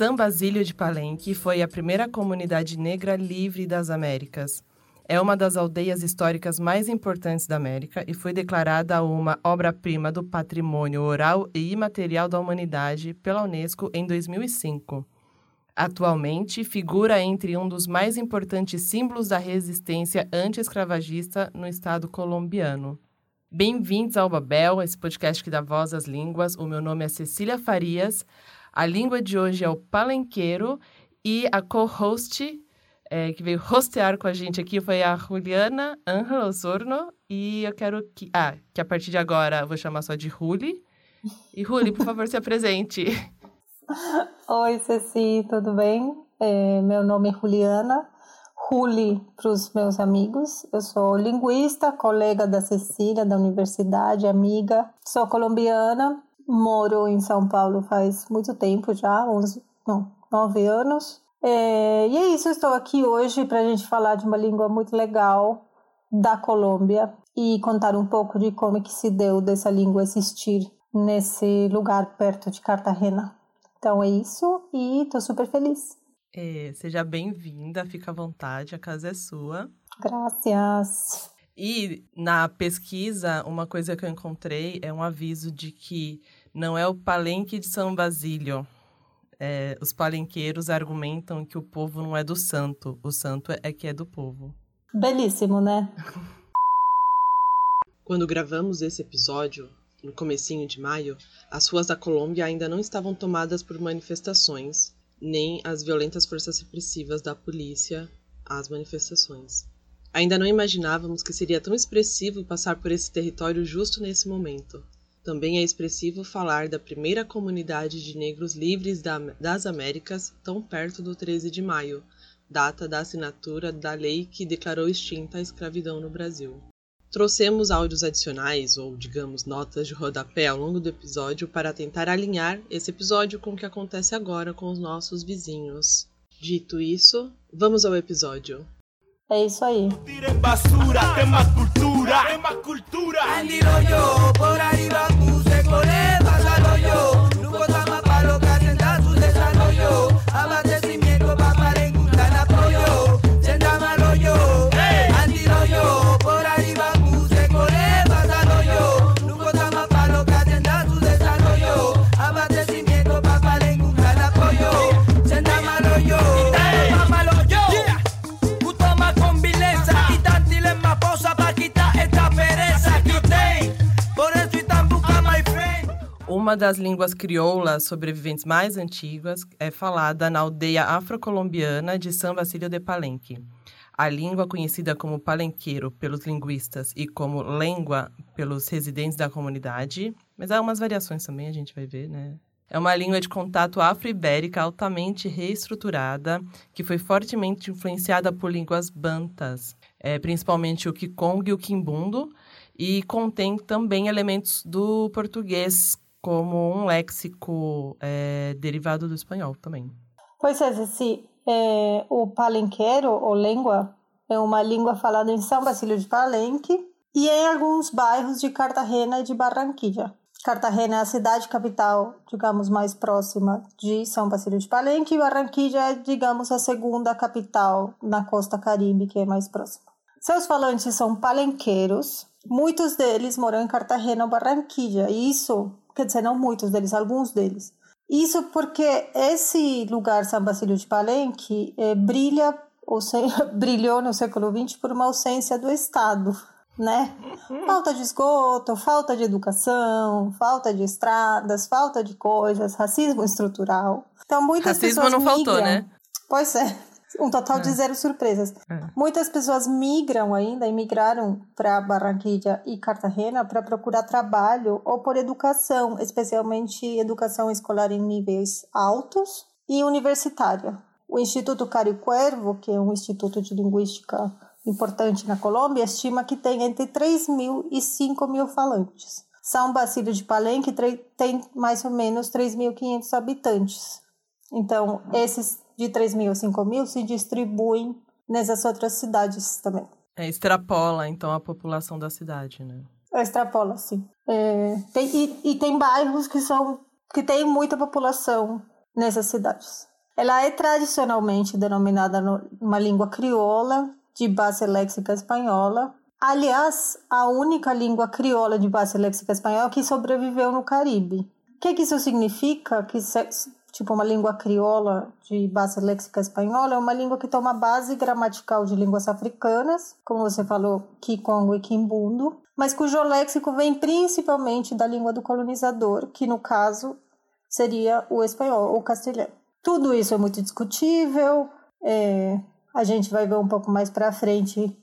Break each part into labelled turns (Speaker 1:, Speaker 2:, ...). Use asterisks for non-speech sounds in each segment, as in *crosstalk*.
Speaker 1: São Basílio de Palenque foi a primeira comunidade negra livre das Américas. É uma das aldeias históricas mais importantes da América e foi declarada uma obra-prima do patrimônio oral e imaterial da humanidade pela Unesco em 2005. Atualmente, figura entre um dos mais importantes símbolos da resistência anti-escravagista no estado colombiano. Bem-vindos ao Babel, esse podcast que dá voz às línguas. O meu nome é Cecília Farias. A língua de hoje é o palenqueiro e a co-host é, que veio hostear com a gente aqui foi a Juliana Angel Osorno. E eu quero que. Ah, que a partir de agora eu vou chamar só de Ruli. E Ruli, por favor, se apresente. *laughs*
Speaker 2: Oi, Ceci, tudo bem? É, meu nome é Juliana. Ruli para os meus amigos. Eu sou linguista, colega da Cecília, da universidade, amiga. Sou colombiana, Moro em São Paulo faz muito tempo já, 11, não, 9 anos. É, e é isso, estou aqui hoje para a gente falar de uma língua muito legal da Colômbia e contar um pouco de como é que se deu dessa língua existir nesse lugar perto de Cartagena. Então é isso e estou super feliz.
Speaker 1: É, seja bem-vinda, fica à vontade, a casa é sua.
Speaker 2: Graças.
Speaker 1: E na pesquisa, uma coisa que eu encontrei é um aviso de que não é o palenque de São Basílio. É, os palenqueiros argumentam que o povo não é do santo, o santo é que é do povo.
Speaker 2: Belíssimo, né?
Speaker 1: Quando gravamos esse episódio, no comecinho de maio, as ruas da Colômbia ainda não estavam tomadas por manifestações, nem as violentas forças repressivas da polícia às manifestações. Ainda não imaginávamos que seria tão expressivo passar por esse território justo nesse momento. Também é expressivo falar da primeira comunidade de negros livres das Américas tão perto do 13 de maio, data da assinatura da lei que declarou extinta a escravidão no Brasil. Trouxemos áudios adicionais, ou digamos notas de rodapé, ao longo do episódio para tentar alinhar esse episódio com o que acontece agora com os nossos vizinhos. Dito isso, vamos ao episódio.
Speaker 2: É isso aí.
Speaker 1: Uma das línguas crioulas sobreviventes mais antigas é falada na aldeia afrocolombiana de São Basílio de Palenque. A língua conhecida como palenqueiro pelos linguistas e como língua pelos residentes da comunidade, mas há umas variações também, a gente vai ver, né? É uma língua de contato afro-ibérica altamente reestruturada, que foi fortemente influenciada por línguas bantas, é, principalmente o Kikong e o Kimbundo, e contém também elementos do português, como um léxico é, derivado do espanhol também.
Speaker 2: Pois é, Ceci, é, o palenqueiro, ou língua, é uma língua falada em São Basílio de Palenque e em alguns bairros de Cartagena e de Barranquilla. Cartagena é a cidade capital, digamos, mais próxima de São Basílio de Palenque e Barranquilla é, digamos, a segunda capital na costa caribe, que é mais próxima. Seus falantes são palenqueiros, muitos deles moram em Cartagena ou Barranquilla, e isso quer dizer, não muitos deles, alguns deles. Isso porque esse lugar, São Basílio de Palenque, é, brilha, ou seja, *laughs* brilhou no século XX por uma ausência do Estado, né? Falta de esgoto, falta de educação, falta de estradas, falta de coisas, racismo estrutural. Então, muitas
Speaker 1: Racismo
Speaker 2: pessoas
Speaker 1: não
Speaker 2: migram.
Speaker 1: faltou, né?
Speaker 2: Pois é. Um total é. de zero surpresas. É. Muitas pessoas migram ainda e migraram para Barranquilla e Cartagena para procurar trabalho ou por educação, especialmente educação escolar em níveis altos e universitária. O Instituto Cário Cuervo, que é um instituto de linguística importante na Colômbia, estima que tem entre 3 mil e 5 mil falantes. São Basílio de Palenque tem mais ou menos 3.500 habitantes. Então, esses de 3 mil a 5 mil se distribuem nessas outras cidades também.
Speaker 1: É, extrapola, então, a população da cidade, né?
Speaker 2: É, extrapola, sim. É, tem, e, e tem bairros que são que tem muita população nessas cidades. Ela é tradicionalmente denominada uma língua crioula de base léxica espanhola. Aliás, a única língua crioula de base léxica espanhola que sobreviveu no Caribe. O que, que isso significa? Que tipo uma língua crioula de base léxica espanhola é uma língua que toma base gramatical de línguas africanas, como você falou, Kikongo e Kimbundo, mas cujo léxico vem principalmente da língua do colonizador, que no caso seria o espanhol ou castelhano. Tudo isso é muito discutível, é, a gente vai ver um pouco mais para frente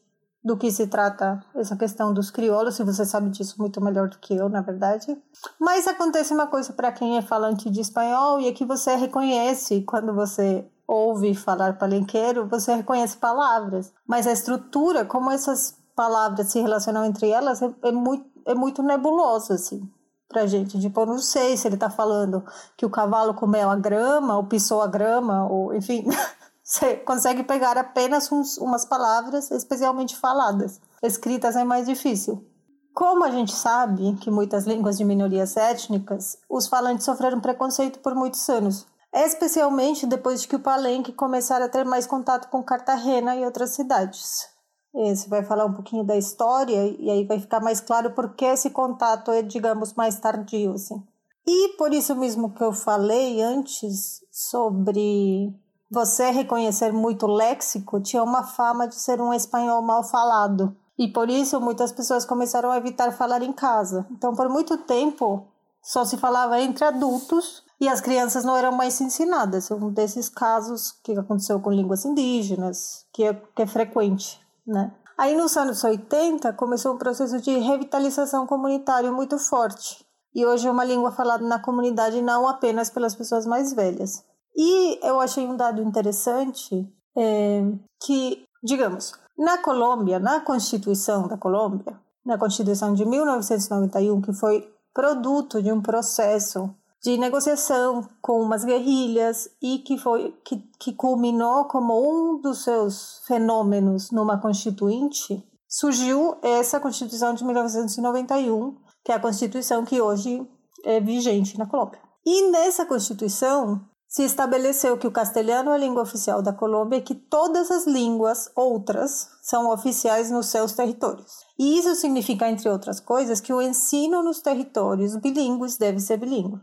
Speaker 2: do que se trata essa questão dos crioulos, se você sabe disso muito melhor do que eu, na verdade. Mas acontece uma coisa para quem é falante de espanhol e é que você reconhece quando você ouve falar palenqueiro, você reconhece palavras, mas a estrutura, como essas palavras se relacionam entre elas, é, é muito, é muito nebulosa, assim pra gente. Tipo, eu não sei se ele tá falando que o cavalo comeu a grama, ou pisou a grama, ou enfim. *laughs* Você consegue pegar apenas uns, umas palavras especialmente faladas. Escritas é mais difícil. Como a gente sabe que muitas línguas de minorias étnicas, os falantes sofreram preconceito por muitos anos, especialmente depois de que o palenque começara a ter mais contato com Cartagena e outras cidades. Você vai falar um pouquinho da história e aí vai ficar mais claro por que esse contato é, digamos, mais tardio, assim. E por isso mesmo que eu falei antes sobre você reconhecer muito léxico, tinha uma fama de ser um espanhol mal falado. E por isso muitas pessoas começaram a evitar falar em casa. Então, por muito tempo, só se falava entre adultos e as crianças não eram mais ensinadas. Um desses casos que aconteceu com línguas indígenas, que é, que é frequente né? Aí nos anos 80 começou um processo de revitalização comunitária muito forte. E hoje é uma língua falada na comunidade não apenas pelas pessoas mais velhas. E eu achei um dado interessante é, que, digamos, na Colômbia, na Constituição da Colômbia, na Constituição de 1991, que foi produto de um processo de negociação com umas guerrilhas e que foi que, que culminou como um dos seus fenômenos numa constituinte, surgiu essa Constituição de 1991, que é a Constituição que hoje é vigente na Colômbia. E nessa Constituição se estabeleceu que o castelhano é a língua oficial da Colômbia e que todas as línguas outras são oficiais nos seus territórios. E isso significa, entre outras coisas, que o ensino nos territórios bilíngues deve ser bilíngue.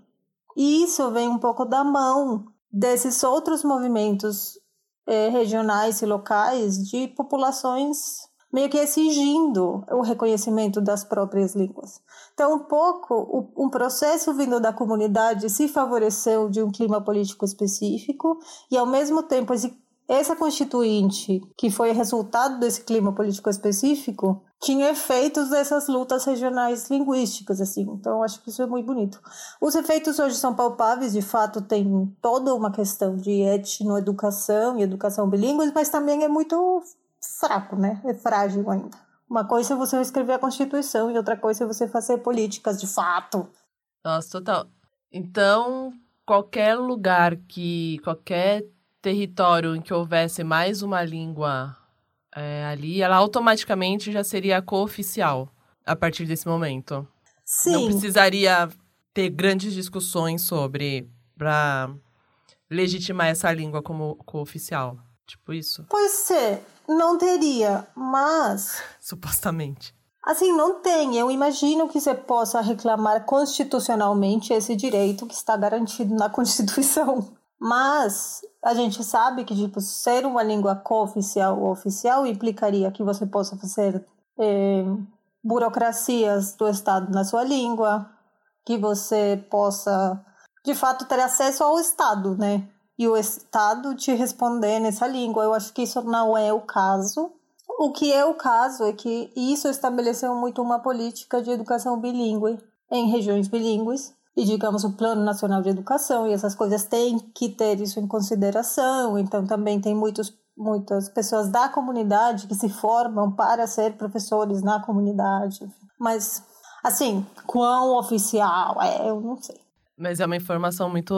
Speaker 2: E isso vem um pouco da mão desses outros movimentos eh, regionais e locais de populações meio que exigindo o reconhecimento das próprias línguas. Então, um um processo vindo da comunidade se favoreceu de um clima político específico e, ao mesmo tempo, essa constituinte, que foi resultado desse clima político específico, tinha efeitos dessas lutas regionais linguísticas, assim. Então, acho que isso é muito bonito. Os efeitos hoje são palpáveis, de fato, tem toda uma questão de etnoeducação e educação bilíngue, mas também é muito fraco, né? É frágil ainda. Uma coisa é você escrever a Constituição e outra coisa é você fazer políticas de fato.
Speaker 1: Nossa, total. Então, qualquer lugar que, qualquer território em que houvesse mais uma língua é, ali, ela automaticamente já seria cooficial a partir desse momento.
Speaker 2: Sim.
Speaker 1: Não precisaria ter grandes discussões sobre para legitimar essa língua como cooficial. Tipo isso?
Speaker 2: Pode ser. Não teria, mas.
Speaker 1: Supostamente.
Speaker 2: Assim, não tem. Eu imagino que você possa reclamar constitucionalmente esse direito que está garantido na *laughs* Constituição. Mas a gente sabe que tipo ser uma língua cooficial ou oficial implicaria que você possa fazer é, burocracias do Estado na sua língua, que você possa de fato ter acesso ao Estado, né? E o Estado te responder nessa língua. Eu acho que isso não é o caso. O que é o caso é que isso estabeleceu muito uma política de educação bilíngue em regiões bilíngues e digamos o Plano Nacional de Educação e essas coisas têm que ter isso em consideração. Então também tem muitos muitas pessoas da comunidade que se formam para ser professores na comunidade. Mas assim, quão oficial é, eu não sei.
Speaker 1: Mas é uma informação muito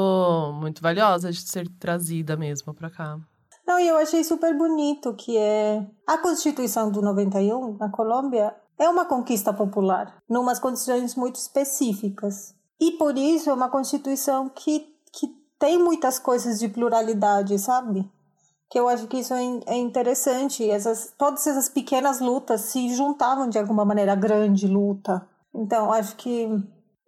Speaker 1: muito valiosa de ser trazida mesmo para cá.
Speaker 2: Não, e eu achei super bonito que é a Constituição do 91 na Colômbia é uma conquista popular, numas condições muito específicas. E por isso é uma Constituição que, que tem muitas coisas de pluralidade, sabe? Que eu acho que isso é, é interessante. Essas, todas essas pequenas lutas se juntavam de alguma maneira à grande luta. Então, acho que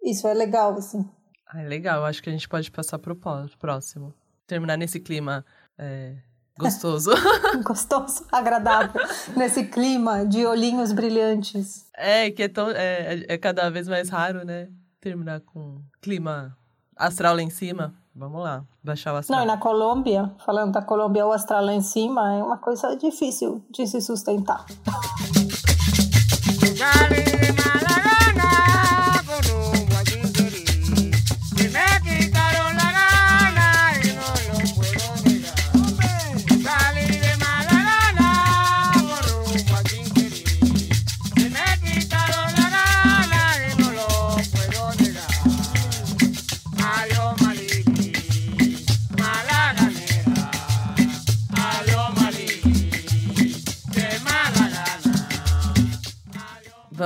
Speaker 2: isso é legal, assim.
Speaker 1: Ah, legal. Acho que a gente pode passar para o próximo. Terminar nesse clima é, Gostoso. *laughs*
Speaker 2: Gostoso, agradável. Nesse clima de olhinhos brilhantes.
Speaker 1: É, que é, tão, é, é cada vez mais raro, né? Terminar com clima astral lá em cima. Vamos lá, baixar o astral.
Speaker 2: Não, e na Colômbia, falando da Colômbia, o astral lá em cima é uma coisa difícil de se sustentar.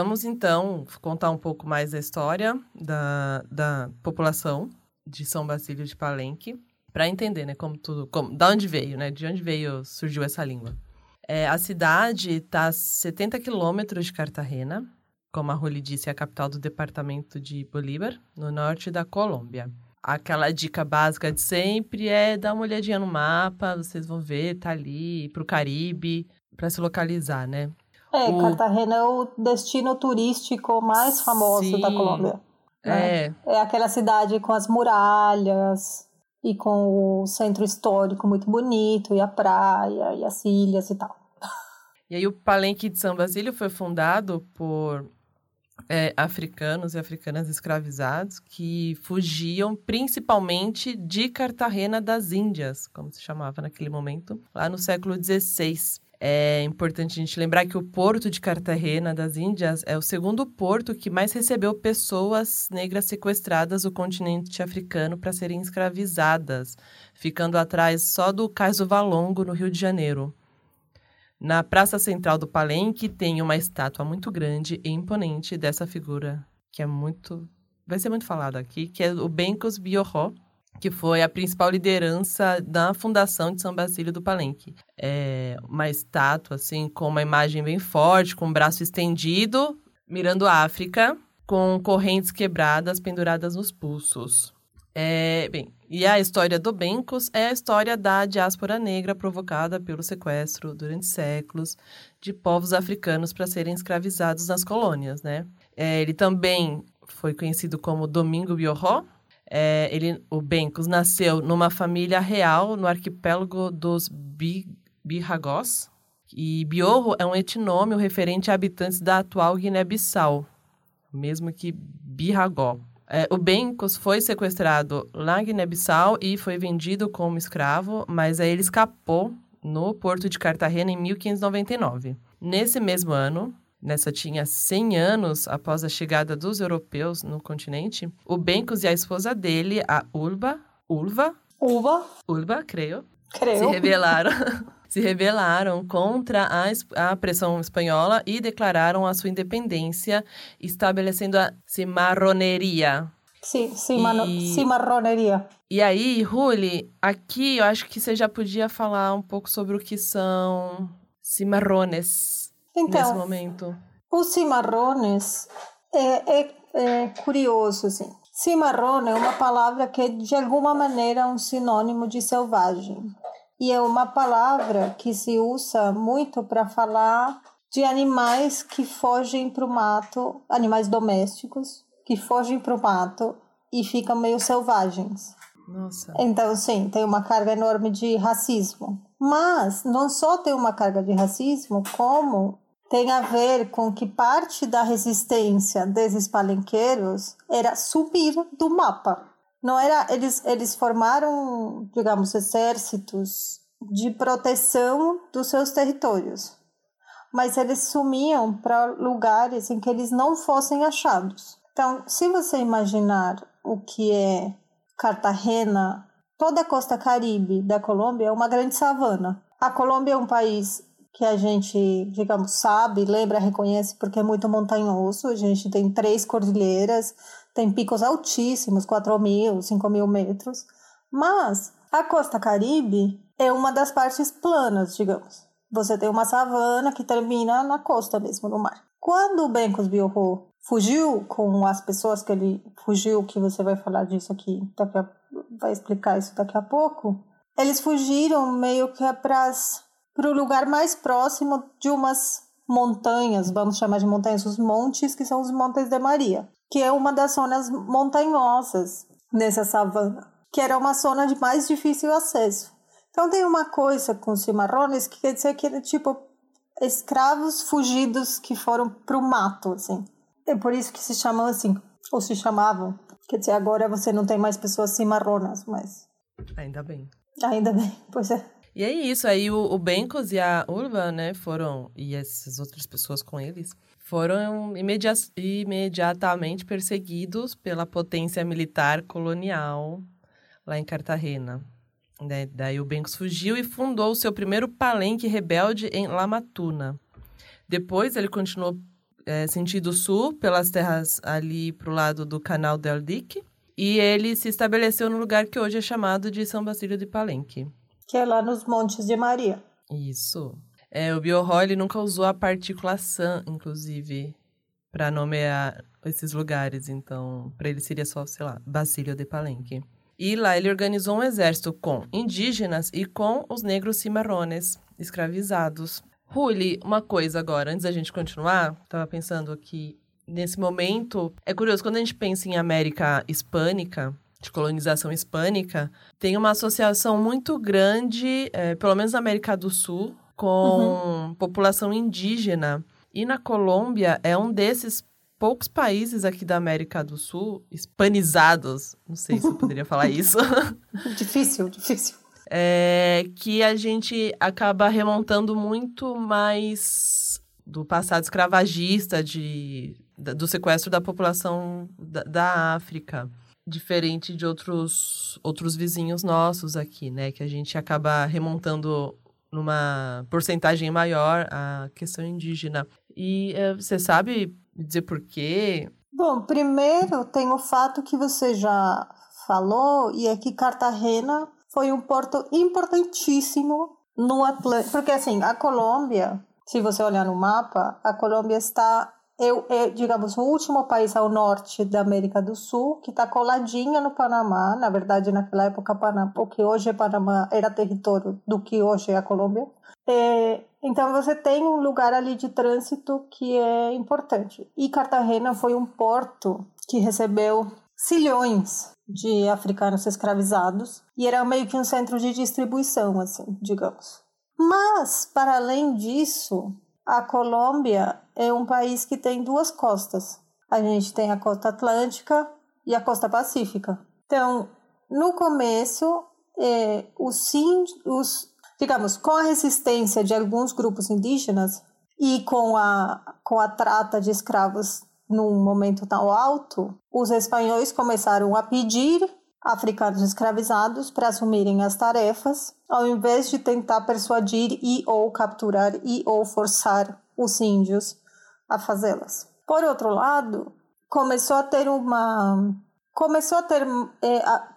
Speaker 1: Vamos então contar um pouco mais da história da, da população de São Basílio de Palenque, para entender, né, como tudo, como, da onde veio, né, de onde veio, surgiu essa língua. É, a cidade está a 70 quilômetros de Cartagena, como a Roli disse, é a capital do departamento de Bolívar, no norte da Colômbia. Aquela dica básica de sempre é dar uma olhadinha no mapa, vocês vão ver, tá ali, para o Caribe, para se localizar, né?
Speaker 2: É, o... Cartagena é o destino turístico mais famoso Sim. da Colômbia. Né? É. É aquela cidade com as muralhas e com o centro histórico muito bonito, e a praia, e as ilhas e tal.
Speaker 1: E aí o Palenque de São Basílio foi fundado por é, africanos e africanas escravizados que fugiam principalmente de Cartagena das Índias, como se chamava naquele momento, lá no século XVI. É importante a gente lembrar que o porto de Cartagena das Índias é o segundo porto que mais recebeu pessoas negras sequestradas do continente africano para serem escravizadas, ficando atrás só do Cais do Valongo, no Rio de Janeiro. Na praça central do Palenque tem uma estátua muito grande e imponente dessa figura, que é muito. vai ser muito falada aqui, que é o Bencos Biorró, que foi a principal liderança da fundação de São Basílio do Palenque. É uma estátua, assim, com uma imagem bem forte, com o braço estendido, mirando a África, com correntes quebradas penduradas nos pulsos. É, bem, e a história do Bencos é a história da diáspora negra provocada pelo sequestro durante séculos de povos africanos para serem escravizados nas colônias, né? É, ele também foi conhecido como Domingo Biorró, é, ele, o Bencos nasceu numa família real no arquipélago dos Bi, Birragós. E Biorro é um etnônimo referente a habitantes da atual Guiné-Bissau, mesmo que Birragó. É, o Bencos foi sequestrado em Guiné-Bissau e foi vendido como escravo, mas aí ele escapou no porto de Cartagena em 1599. Nesse mesmo ano, nessa tinha 100 anos após a chegada dos europeus no continente, o Bencos e a esposa dele, a Ulba, Ulva,
Speaker 2: Ulva,
Speaker 1: Ulba, creio,
Speaker 2: creio.
Speaker 1: se rebelaram, *laughs* se rebelaram contra a, a pressão espanhola e declararam a sua independência, estabelecendo a cimarroneria.
Speaker 2: Sim, cimano, e... cimarroneria.
Speaker 1: E aí, Ruli, aqui eu acho que você já podia falar um pouco sobre o que são cimarrones então, nesse momento?
Speaker 2: Os cimarrones é, é, é curioso, assim. Cimarrone é uma palavra que de alguma maneira é um sinônimo de selvagem. E é uma palavra que se usa muito para falar de animais que fogem para o mato, animais domésticos que fogem para o mato e ficam meio selvagens.
Speaker 1: Nossa.
Speaker 2: Então, sim, tem uma carga enorme de racismo. Mas não só tem uma carga de racismo, como tem a ver com que parte da resistência desses palenqueiros era subir do mapa. Não era eles eles formaram, digamos, exércitos de proteção dos seus territórios. Mas eles sumiam para lugares em que eles não fossem achados. Então, se você imaginar o que é Cartagena, toda a costa caribe da Colômbia é uma grande savana. a Colômbia é um país que a gente, digamos, sabe, lembra, reconhece porque é muito montanhoso. A gente tem três cordilheiras, tem picos altíssimos, 4 mil, 5 mil metros. Mas a costa caribe é uma das partes planas, digamos. Você tem uma savana que termina na costa mesmo, no mar. Quando o Bencos Biorro fugiu com as pessoas que ele fugiu, que você vai falar disso aqui, daqui a, vai explicar isso daqui a pouco, eles fugiram meio que para o lugar mais próximo de umas montanhas, vamos chamar de montanhas, os montes, que são os Montes de Maria, que é uma das zonas montanhosas nessa savana, que era uma zona de mais difícil acesso. Então tem uma coisa com os cimarrones que quer dizer que é tipo escravos fugidos que foram para o mato, assim. É por isso que se chamam assim, ou se chamavam. Quer dizer, agora você não tem mais pessoas cimarronas, mas...
Speaker 1: Ainda bem.
Speaker 2: Ainda bem, pois é.
Speaker 1: E é isso, aí o, o Bencos e a Urba, né, foram, e essas outras pessoas com eles, foram imedi imediatamente perseguidos pela potência militar colonial lá em Cartagena. Né? Daí o Bencos fugiu e fundou o seu primeiro palenque rebelde em La Matuna. Depois ele continuou é, sentido sul, pelas terras ali para o lado do canal del Dique, e ele se estabeleceu no lugar que hoje é chamado de São Basílio de Palenque.
Speaker 2: Que é lá nos Montes de Maria.
Speaker 1: Isso. É, o ele nunca usou a partícula san, inclusive, para nomear esses lugares. Então, para ele seria só, sei lá, Basílio de Palenque. E lá ele organizou um exército com indígenas e com os negros cimarrones, escravizados. Ruli, uma coisa agora, antes da gente continuar, estava pensando aqui, nesse momento, é curioso, quando a gente pensa em América Hispânica, de colonização hispânica, tem uma associação muito grande, é, pelo menos na América do Sul, com uhum. população indígena. E na Colômbia é um desses poucos países aqui da América do Sul hispanizados, não sei se eu poderia falar *laughs* isso. *laughs*
Speaker 2: difícil, difícil.
Speaker 1: É, que a gente acaba remontando muito mais do passado escravagista, de, do sequestro da população da, da África diferente de outros, outros vizinhos nossos aqui, né? Que a gente acaba remontando numa porcentagem maior a questão indígena. E uh, você sabe dizer por quê?
Speaker 2: Bom, primeiro tem o fato que você já falou, e é que Cartagena foi um porto importantíssimo no Atlântico. Porque, assim, a Colômbia, se você olhar no mapa, a Colômbia está é, é, digamos, o último país ao norte da América do Sul, que está coladinha no Panamá. Na verdade, naquela época, Panamá, o que hoje é Panamá era território do que hoje é a Colômbia. É, então, você tem um lugar ali de trânsito que é importante. E Cartagena foi um porto que recebeu cilhões de africanos escravizados e era meio que um centro de distribuição, assim, digamos. Mas, para além disso, a Colômbia é um país que tem duas costas. A gente tem a costa atlântica e a costa pacífica. Então, no começo, é, os, os, digamos, com a resistência de alguns grupos indígenas e com a, com a trata de escravos num momento tão alto, os espanhóis começaram a pedir africanos escravizados para assumirem as tarefas, ao invés de tentar persuadir e ou capturar e ou forçar os índios a fazê-las. Por outro lado, começou a ter uma começou a ter é, a,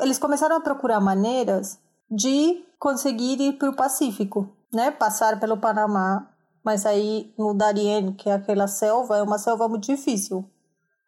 Speaker 2: eles começaram a procurar maneiras de conseguir ir para o Pacífico, né? Passar pelo Panamá, mas aí no Darien, que é aquela selva, é uma selva muito difícil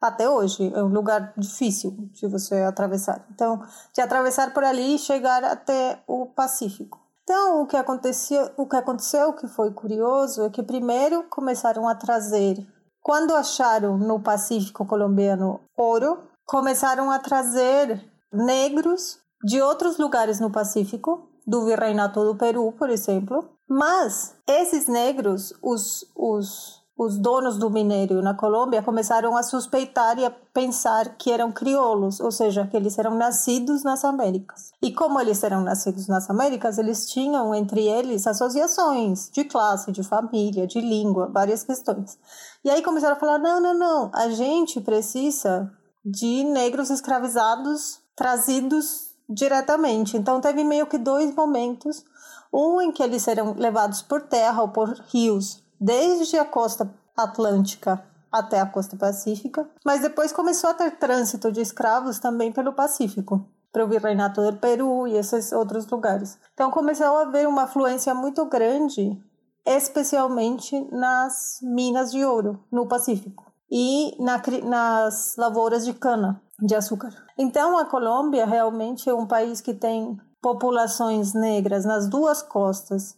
Speaker 2: até hoje. É um lugar difícil de você atravessar. Então, de atravessar por ali e chegar até o Pacífico. Então, o que aconteceu, o que aconteceu que foi curioso é que primeiro começaram a trazer, quando acharam no Pacífico colombiano ouro, começaram a trazer negros de outros lugares no Pacífico, do Virreinato do Peru, por exemplo. Mas esses negros, os, os os donos do minério na Colômbia começaram a suspeitar e a pensar que eram crioulos, ou seja, que eles eram nascidos nas Américas. E como eles eram nascidos nas Américas, eles tinham entre eles associações de classe, de família, de língua, várias questões. E aí começaram a falar: não, não, não, a gente precisa de negros escravizados trazidos diretamente. Então teve meio que dois momentos Um em que eles eram levados por terra ou por rios, desde a costa atlântica até a costa pacífica, mas depois começou a ter trânsito de escravos também pelo Pacífico, para o Virreinato do Peru e esses outros lugares. Então começou a haver uma afluência muito grande, especialmente nas minas de ouro no Pacífico e na, nas lavouras de cana de açúcar. Então a Colômbia realmente é um país que tem populações negras nas duas costas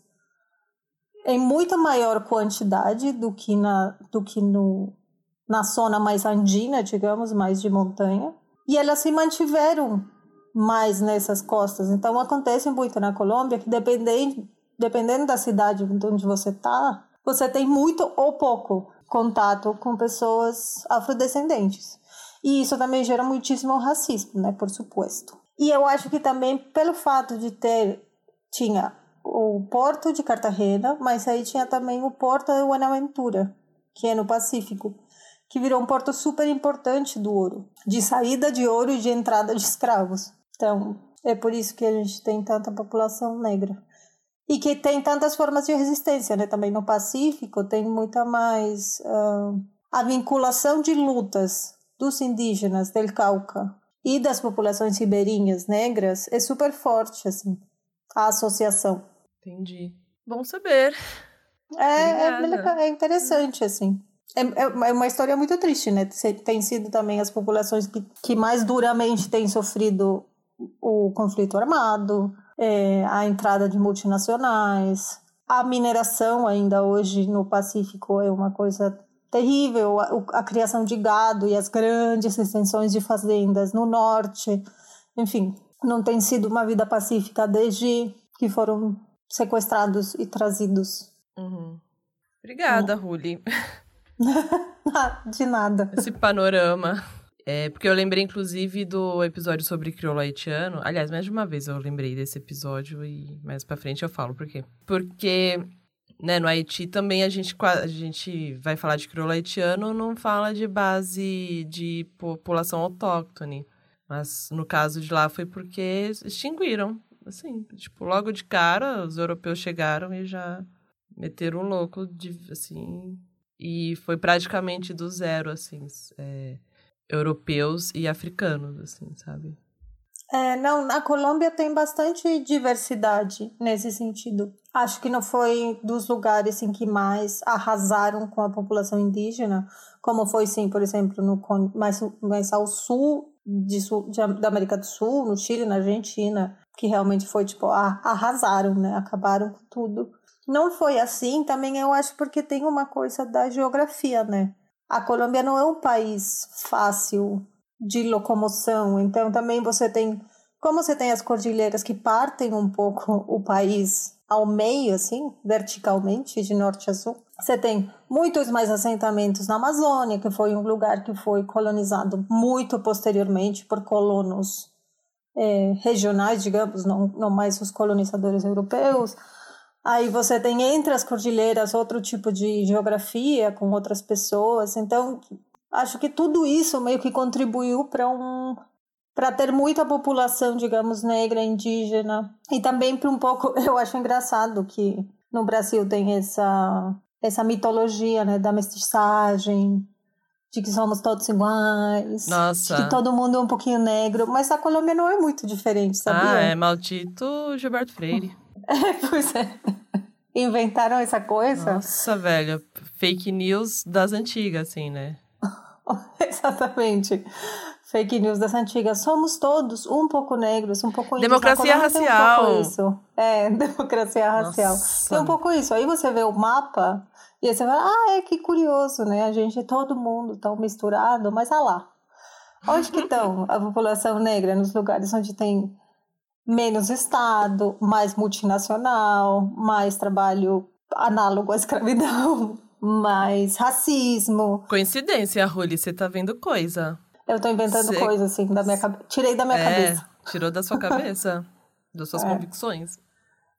Speaker 2: em muito maior quantidade do que na do que no na zona mais andina, digamos, mais de montanha. E elas se mantiveram mais nessas costas. Então acontece muito na Colômbia que dependendo, dependendo da cidade onde você está, você tem muito ou pouco contato com pessoas afrodescendentes. E isso também gera muitíssimo racismo, né, por suposto. E eu acho que também pelo fato de ter tinha o porto de Cartagena, mas aí tinha também o porto de Buenaventura, que é no Pacífico que virou um porto super importante do ouro, de saída de ouro e de entrada de escravos. Então, é por isso que a gente tem tanta população negra. E que tem tantas formas de resistência, né? Também no Pacífico tem muita mais uh, a vinculação de lutas dos indígenas del Cauca e das populações ribeirinhas negras é super forte, assim, a associação.
Speaker 1: Entendi. Bom saber.
Speaker 2: É, é, é interessante, assim. É, é, é uma história muito triste, né? Tem sido também as populações que, que mais duramente têm sofrido o conflito armado, é, a entrada de multinacionais, a mineração ainda hoje no Pacífico é uma coisa terrível, a, a criação de gado e as grandes extensões de fazendas no norte, enfim, não tem sido uma vida pacífica desde que foram sequestrados e trazidos.
Speaker 1: Uhum. Obrigada, uhum. Ruli. *laughs*
Speaker 2: De nada.
Speaker 1: Esse panorama. É, porque eu lembrei, inclusive, do episódio sobre crioulo haitiano. Aliás, mais de uma vez eu lembrei desse episódio e mais pra frente eu falo por quê. Porque, né, no Haiti também a gente, a gente vai falar de crioulo haitiano, não fala de base de população autóctone. Mas no caso de lá foi porque extinguiram. Assim, tipo, logo de cara, os europeus chegaram e já meteram o louco de, assim, e foi praticamente do zero, assim, é, europeus e africanos, assim, sabe?
Speaker 2: É, não, na Colômbia tem bastante diversidade nesse sentido. Acho que não foi dos lugares em que mais arrasaram com a população indígena, como foi, sim, por exemplo, no mais, mais ao sul, de sul de, da América do Sul, no Chile, na Argentina, que realmente foi, tipo, arrasaram, né? Acabaram com tudo. Não foi assim, também eu acho porque tem uma coisa da geografia, né? A Colômbia não é um país fácil de locomoção, então também você tem, como você tem as cordilheiras que partem um pouco *laughs* o país ao meio, assim, verticalmente, de norte a sul, você tem muitos mais assentamentos na Amazônia, que foi um lugar que foi colonizado muito posteriormente por colonos é, regionais, digamos, não, não mais os colonizadores europeus. Aí você tem entre as cordilheiras outro tipo de geografia com outras pessoas. Então, acho que tudo isso meio que contribuiu para um para ter muita população, digamos, negra, indígena. E também para um pouco, *laughs* eu acho engraçado que no Brasil tem essa essa mitologia, né, da mestiçagem, de que somos todos iguais,
Speaker 1: Nossa.
Speaker 2: de que todo mundo é um pouquinho negro, mas a Colômbia não é muito diferente, sabia?
Speaker 1: Ah, é maldito Gilberto Freire. *laughs*
Speaker 2: É, pois é. Inventaram essa coisa?
Speaker 1: Nossa, velho. Fake news das antigas, assim, né? *laughs*
Speaker 2: Exatamente. Fake news das antigas. Somos todos um pouco negros, um pouco *laughs*
Speaker 1: Democracia racial.
Speaker 2: Um isso. É, democracia racial. Nossa. Tem um pouco isso. Aí você vê o mapa e aí você fala, ah, é que curioso, né? A gente, todo mundo tão misturado, mas ah lá. Onde que estão *laughs* a população negra? Nos lugares onde tem menos Estado, mais multinacional, mais trabalho análogo à escravidão, *laughs* mais racismo.
Speaker 1: Coincidência, Ruli, você tá vendo coisa.
Speaker 2: Eu tô inventando cê... coisa, assim, da minha cabeça. Tirei da minha é, cabeça.
Speaker 1: Tirou da sua cabeça. *laughs* das suas é. convicções.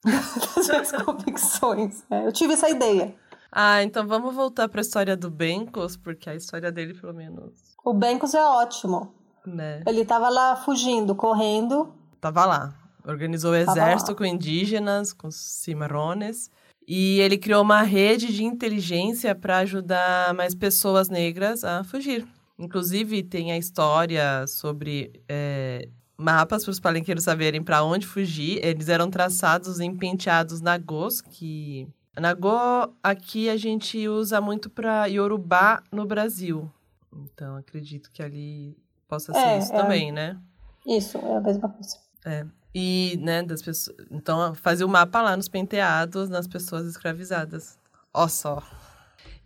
Speaker 2: das suas convicções. É, eu tive essa ideia.
Speaker 1: Ah, então vamos voltar para a história do Bencos, porque a história dele, pelo menos.
Speaker 2: O Bencos é ótimo.
Speaker 1: Né?
Speaker 2: Ele tava lá fugindo, correndo.
Speaker 1: Tava lá. Organizou o exército com indígenas, com cimarrones. E ele criou uma rede de inteligência para ajudar mais pessoas negras a fugir. Inclusive, tem a história sobre é, mapas para os palenqueiros saberem para onde fugir. Eles eram traçados em penteados nagôs, que... Nagô, aqui a gente usa muito para Yorubá no Brasil. Então, acredito que ali possa ser é, isso é... também, né?
Speaker 2: Isso, é a mesma coisa.
Speaker 1: É. E, né, das pessoas... Então, fazia o mapa lá nos penteados, nas pessoas escravizadas. Ó só.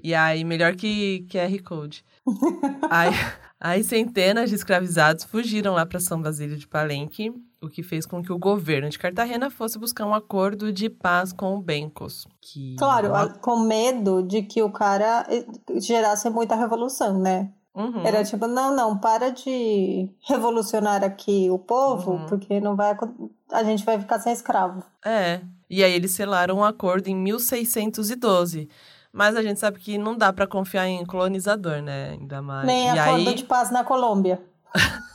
Speaker 1: E aí, melhor que QR Code. *laughs* aí, aí, centenas de escravizados fugiram lá para São Basílio de Palenque, o que fez com que o governo de Cartagena fosse buscar um acordo de paz com o Bencos. Que...
Speaker 2: Claro, com medo de que o cara eh, gerasse muita revolução, né? Uhum. Era tipo, não, não, para de revolucionar aqui o povo, uhum. porque não vai a gente vai ficar sem escravo.
Speaker 1: É. E aí eles selaram um acordo em 1612. Mas a gente sabe que não dá para confiar em colonizador, né? Ainda mais.
Speaker 2: Nem e acordo aí... de paz na Colômbia. *laughs*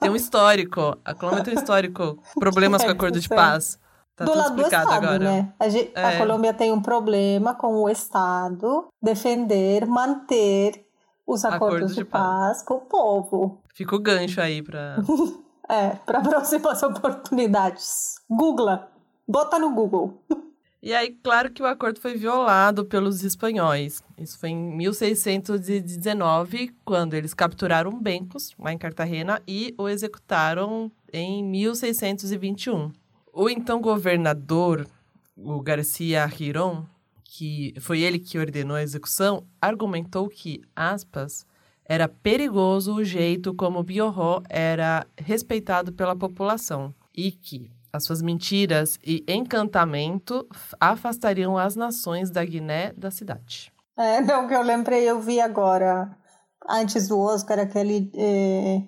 Speaker 1: tem um histórico. A Colômbia tem um histórico. Problemas *laughs* é, com acordo de paz. Tá
Speaker 2: do lado do Estado, agora. né? A, gente, é. a Colômbia tem um problema com o Estado defender, manter os acordos, acordos de, de paz, paz com o povo.
Speaker 1: Fica o gancho aí para *laughs*
Speaker 2: é, para próximas oportunidades. Google. Bota no Google.
Speaker 1: E aí, claro que o acordo foi violado pelos espanhóis. Isso foi em 1619, quando eles capturaram Bencos, lá em Cartagena, e o executaram em 1621. O então governador, o Garcia Girón, que foi ele que ordenou a execução, argumentou que, aspas, era perigoso o jeito como Biorró era respeitado pela população e que, as suas mentiras e encantamento afastariam as nações da Guiné da cidade.
Speaker 2: É, *laughs* não, que eu lembrei, eu vi agora, antes do Oscar, aquele é,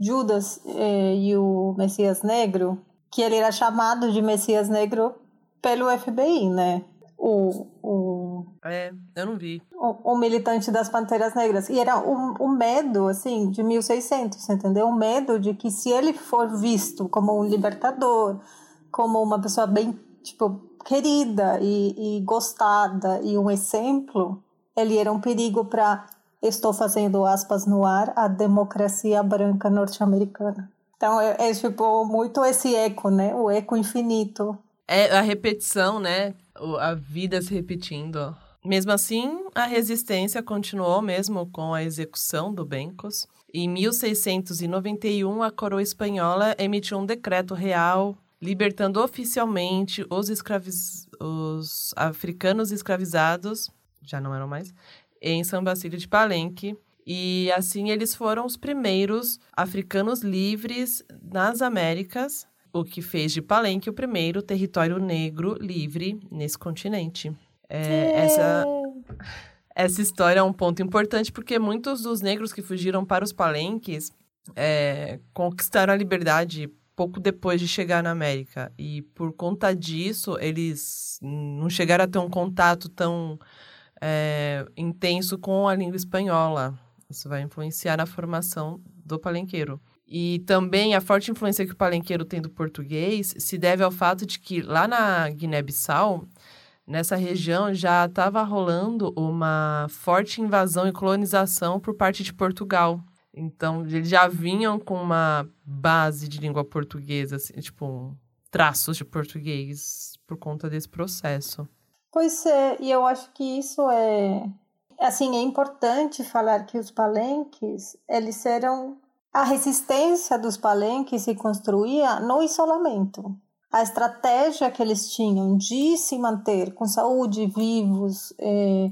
Speaker 2: Judas é, e o Messias Negro, que ele era chamado de Messias Negro pelo FBI, né? o, o
Speaker 1: é, eu não vi.
Speaker 2: O, militante das Panteras Negras. E era o, o medo, assim, de 1600, entendeu? O medo de que se ele for visto como um libertador, como uma pessoa bem, tipo, querida e, e gostada e um exemplo, ele era um perigo para, estou fazendo aspas no ar, a democracia branca norte-americana. Então, é, é, tipo, muito esse eco, né? O eco infinito.
Speaker 1: É a repetição, né? a vida se repetindo. Mesmo assim, a resistência continuou mesmo com a execução do Bencos. Em 1691, a coroa espanhola emitiu um decreto real libertando oficialmente os, os africanos escravizados, já não eram mais, em São Basílio de Palenque. E assim eles foram os primeiros africanos livres nas Américas o que fez de Palenque o primeiro território negro livre nesse continente. É, é. Essa, essa história é um ponto importante porque muitos dos negros que fugiram para os palenques é, conquistaram a liberdade pouco depois de chegar na América. E por conta disso, eles não chegaram a ter um contato tão é, intenso com a língua espanhola. Isso vai influenciar na formação do palenqueiro. E também a forte influência que o palenqueiro tem do português se deve ao fato de que lá na Guiné-Bissau, nessa região, já estava rolando uma forte invasão e colonização por parte de Portugal. Então, eles já vinham com uma base de língua portuguesa, assim, tipo, traços de português por conta desse processo.
Speaker 2: Pois é, e eu acho que isso é assim, é importante falar que os palenques, eles eram a resistência dos palenques se construía no isolamento. A estratégia que eles tinham de se manter com saúde, vivos, eh,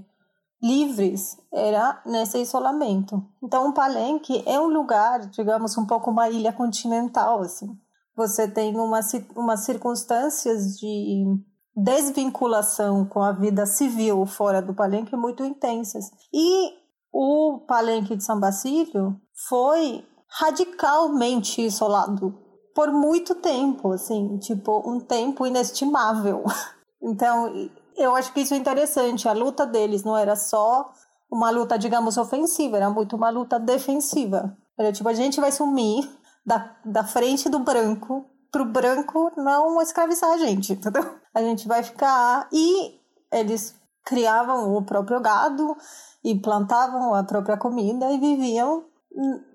Speaker 2: livres, era nesse isolamento. Então, o palenque é um lugar, digamos, um pouco uma ilha continental, assim. Você tem uma, umas circunstâncias de desvinculação com a vida civil fora do palenque muito intensas. E o palenque de São Basílio foi radicalmente isolado por muito tempo, assim, tipo, um tempo inestimável. *laughs* Então, eu acho que isso é interessante. A luta deles não era só uma luta, digamos, ofensiva, era muito uma luta defensiva. Era tipo, a gente vai sumir da, da frente do branco pro branco não escravizar a gente, *laughs* entendeu? A gente vai ficar. E eles criavam o próprio gado e plantavam a própria comida e viviam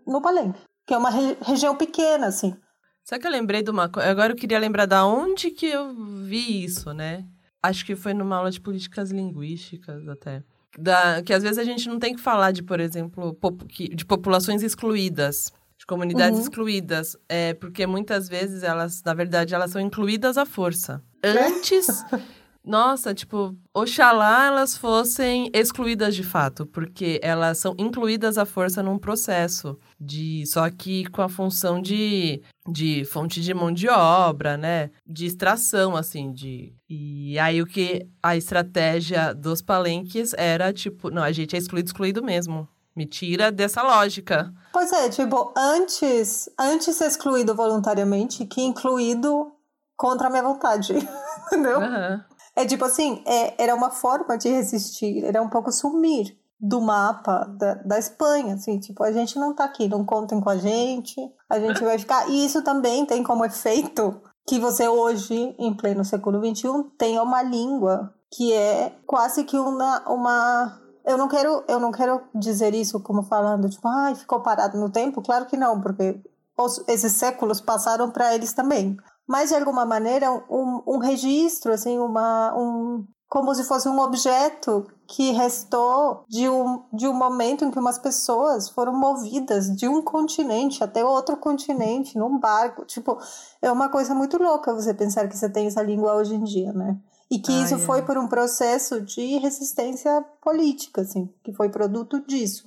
Speaker 2: no Palenque, que é uma re região pequena, assim.
Speaker 1: Sabe que eu lembrei de uma coisa? Agora eu queria lembrar da onde que eu vi isso, né? Acho que foi numa aula de políticas linguísticas até. Da, que às vezes a gente não tem que falar de, por exemplo, pop, de populações excluídas de comunidades uhum. excluídas, é porque muitas vezes elas, na verdade, elas são incluídas à força. Antes, *laughs* nossa, tipo, oxalá elas fossem excluídas de fato, porque elas são incluídas à força num processo de só que com a função de de fonte de mão de obra, né? De extração assim, de e aí o que a estratégia dos palenques era tipo, não, a gente é excluído excluído mesmo. Me tira dessa lógica.
Speaker 2: Pois é, tipo, antes, antes ser excluído voluntariamente que incluído contra a minha vontade. *laughs* Entendeu? Uhum. É tipo assim, é, era uma forma de resistir, era um pouco sumir do mapa da, da Espanha, assim, tipo, a gente não tá aqui, não contem com a gente, a gente vai ficar. E isso também tem como efeito que você hoje, em pleno século XXI, tenha uma língua que é quase que uma, uma eu não quero, eu não quero dizer isso como falando, tipo, ai, ficou parado no tempo. Claro que não, porque os, esses séculos passaram para eles também. Mas, de alguma maneira, um, um registro, assim, uma, um, como se fosse um objeto que restou de um, de um momento em que umas pessoas foram movidas de um continente até outro continente, num barco. Tipo, é uma coisa muito louca você pensar que você tem essa língua hoje em dia, né? E que ah, isso é. foi por um processo de resistência política, assim, que foi produto disso.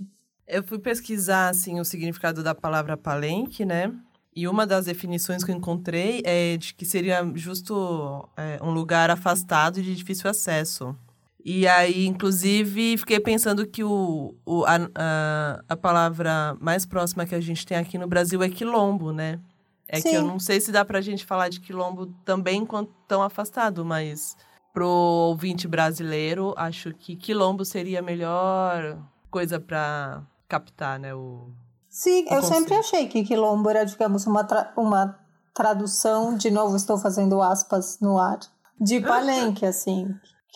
Speaker 1: Eu fui pesquisar, assim, o significado da palavra palenque, né? E uma das definições que eu encontrei é de que seria justo é, um lugar afastado e de difícil acesso. E aí, inclusive, fiquei pensando que o, o, a, a, a palavra mais próxima que a gente tem aqui no Brasil é quilombo, né? É Sim. que eu não sei se dá pra gente falar de quilombo também enquanto tão afastado, mas pro ouvinte brasileiro, acho que quilombo seria a melhor coisa para captar, né? O,
Speaker 2: Sim, eu conceito. sempre achei que quilombo era, digamos, uma, tra uma tradução, de novo estou fazendo aspas no ar, de palenque, *laughs* assim,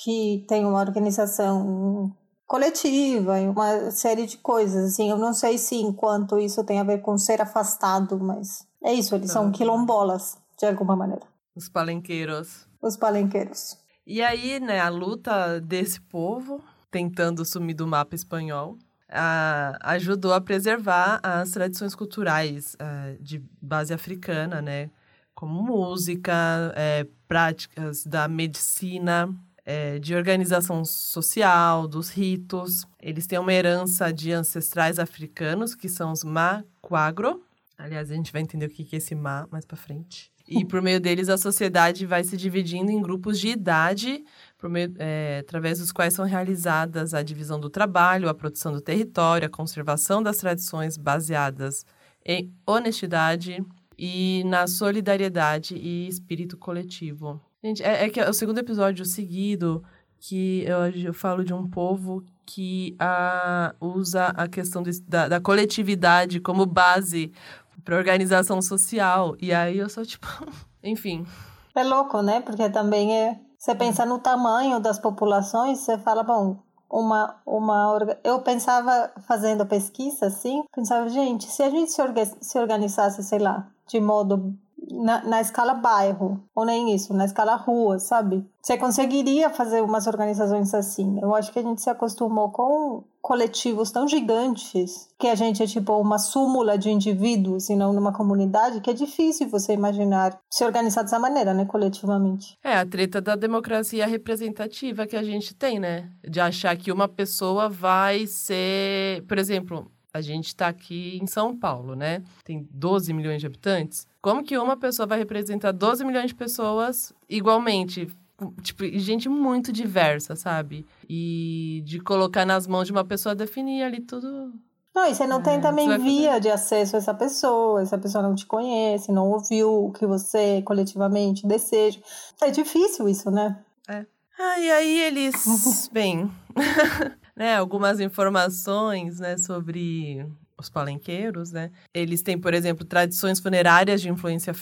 Speaker 2: que tem uma organização coletiva e uma série de coisas, assim, eu não sei se enquanto isso tem a ver com ser afastado, mas é isso, eles são quilombolas, de alguma maneira.
Speaker 1: Os palenqueiros.
Speaker 2: Os palenqueiros.
Speaker 1: E aí, né, a luta desse povo, tentando sumir do mapa espanhol, ajudou a preservar as tradições culturais uh, de base africana, né? Como música, é, práticas da medicina, é, de organização social, dos ritos. Eles têm uma herança de ancestrais africanos, que são os Maquagro. Aliás, a gente vai entender o que é esse Ma mais para frente. E por meio deles, a sociedade vai se dividindo em grupos de idade, meio, é, através dos quais são realizadas a divisão do trabalho, a produção do território, a conservação das tradições baseadas em honestidade e na solidariedade e espírito coletivo. Gente, é, é que é o segundo episódio seguido que eu, eu falo de um povo que a, usa a questão de, da, da coletividade como base para organização social. E aí eu sou tipo, *laughs* enfim.
Speaker 2: É louco, né? Porque também é. Você pensa no tamanho das populações, você fala, bom, uma, uma eu pensava fazendo pesquisa assim, pensava, gente, se a gente se, orga se organizasse, sei lá, de modo na, na escala bairro, ou nem isso, na escala rua, sabe? Você conseguiria fazer umas organizações assim. Eu acho que a gente se acostumou com coletivos tão gigantes que a gente é tipo uma súmula de indivíduos e não numa comunidade que é difícil você imaginar se organizar dessa maneira, né, coletivamente.
Speaker 1: É a treta da democracia representativa que a gente tem, né? De achar que uma pessoa vai ser, por exemplo, a gente está aqui em São Paulo, né? Tem 12 milhões de habitantes. Como que uma pessoa vai representar 12 milhões de pessoas igualmente? Tipo, gente muito diversa, sabe? E de colocar nas mãos de uma pessoa definir ali tudo.
Speaker 2: Não, e você não é, tem também via fazer... de acesso a essa pessoa, essa pessoa não te conhece, não ouviu o que você coletivamente deseja. É difícil isso, né?
Speaker 1: É. Ah, e aí eles, *laughs* bem, *laughs* né, algumas informações, né, sobre os palenqueiros, né? Eles têm, por exemplo, tradições funerárias de influência,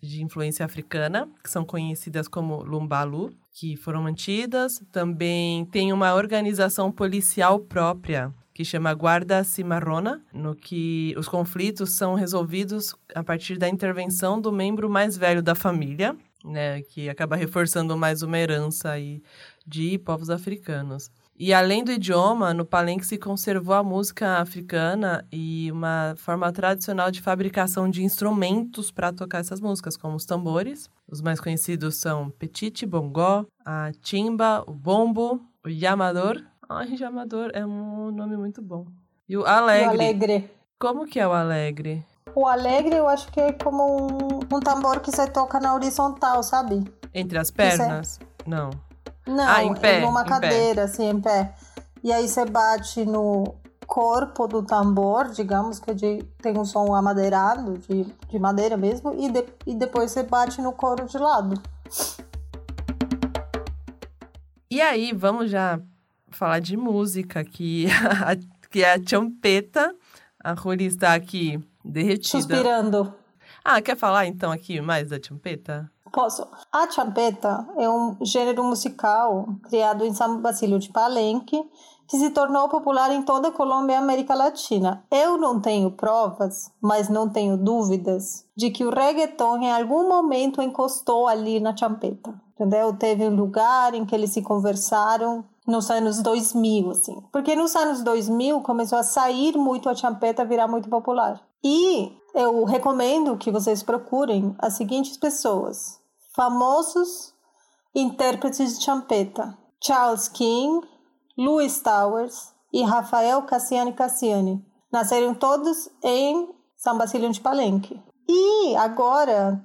Speaker 1: de influência africana, que são conhecidas como lumbalu, que foram mantidas. Também tem uma organização policial própria, que chama Guarda Cimarrona, no que os conflitos são resolvidos a partir da intervenção do membro mais velho da família, né, que acaba reforçando mais uma herança aí de povos africanos. E além do idioma, no palenque se conservou a música africana e uma forma tradicional de fabricação de instrumentos para tocar essas músicas, como os tambores. Os mais conhecidos são petite, bongó, a timba, o bombo, o yamador. Ai, yamador é um nome muito bom. E o alegre.
Speaker 2: O alegre.
Speaker 1: Como que é o alegre?
Speaker 2: O alegre eu acho que é como um, um tambor que você toca na horizontal, sabe?
Speaker 1: Entre as pernas? Não.
Speaker 2: Não,
Speaker 1: ah, em pé,
Speaker 2: numa cadeira,
Speaker 1: pé.
Speaker 2: assim, em pé. E aí você bate no corpo do tambor, digamos que é de, tem um som amadeirado, de, de madeira mesmo, e, de, e depois você bate no couro de lado.
Speaker 1: E aí, vamos já falar de música, que *laughs* a, que é a champeta. A Ruri está aqui derretida.
Speaker 2: Suspirando.
Speaker 1: Ah, quer falar então aqui mais da champeta?
Speaker 2: Posso. A champeta é um gênero musical criado em São Basílio de Palenque que se tornou popular em toda a Colômbia e América Latina. Eu não tenho provas, mas não tenho dúvidas de que o reggaeton em algum momento encostou ali na champeta. Entendeu? Teve um lugar em que eles se conversaram nos anos 2000, assim. Porque nos anos 2000 começou a sair muito a champeta, virar muito popular. E eu recomendo que vocês procurem as seguintes pessoas: famosos intérpretes de champeta: Charles King, Louis Towers e Rafael Cassiani Cassiani. Nasceram todos em São Basílio de Palenque. E agora,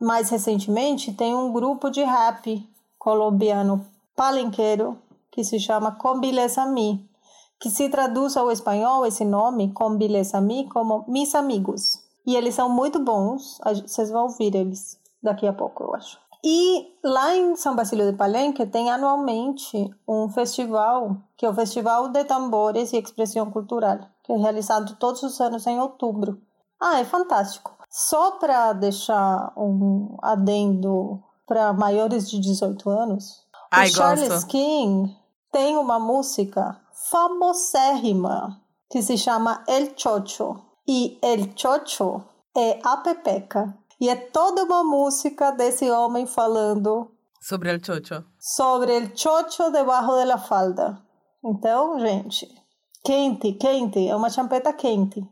Speaker 2: mais recentemente, tem um grupo de rap colombiano palenqueiro que se chama Combilesami, que se traduz ao espanhol esse nome, Combilesami, como Mis Amigos. E eles são muito bons, vocês vão ouvir eles daqui a pouco, eu acho. E lá em São Basílio de Palenque tem anualmente um festival, que é o Festival de Tambores e Expressão Cultural, que é realizado todos os anos em outubro. Ah, é fantástico. Só para deixar um adendo para maiores de 18 anos,
Speaker 1: Ai,
Speaker 2: o Charles
Speaker 1: gosto.
Speaker 2: King tem uma música famosérrima que se chama El Chocho. E El Chocho é a Pepeca. E é toda uma música desse homem falando
Speaker 1: Sobre El Chocho.
Speaker 2: sobre el chocho debaixo de la falda. Então, gente, quente, quente, é uma champeta quente.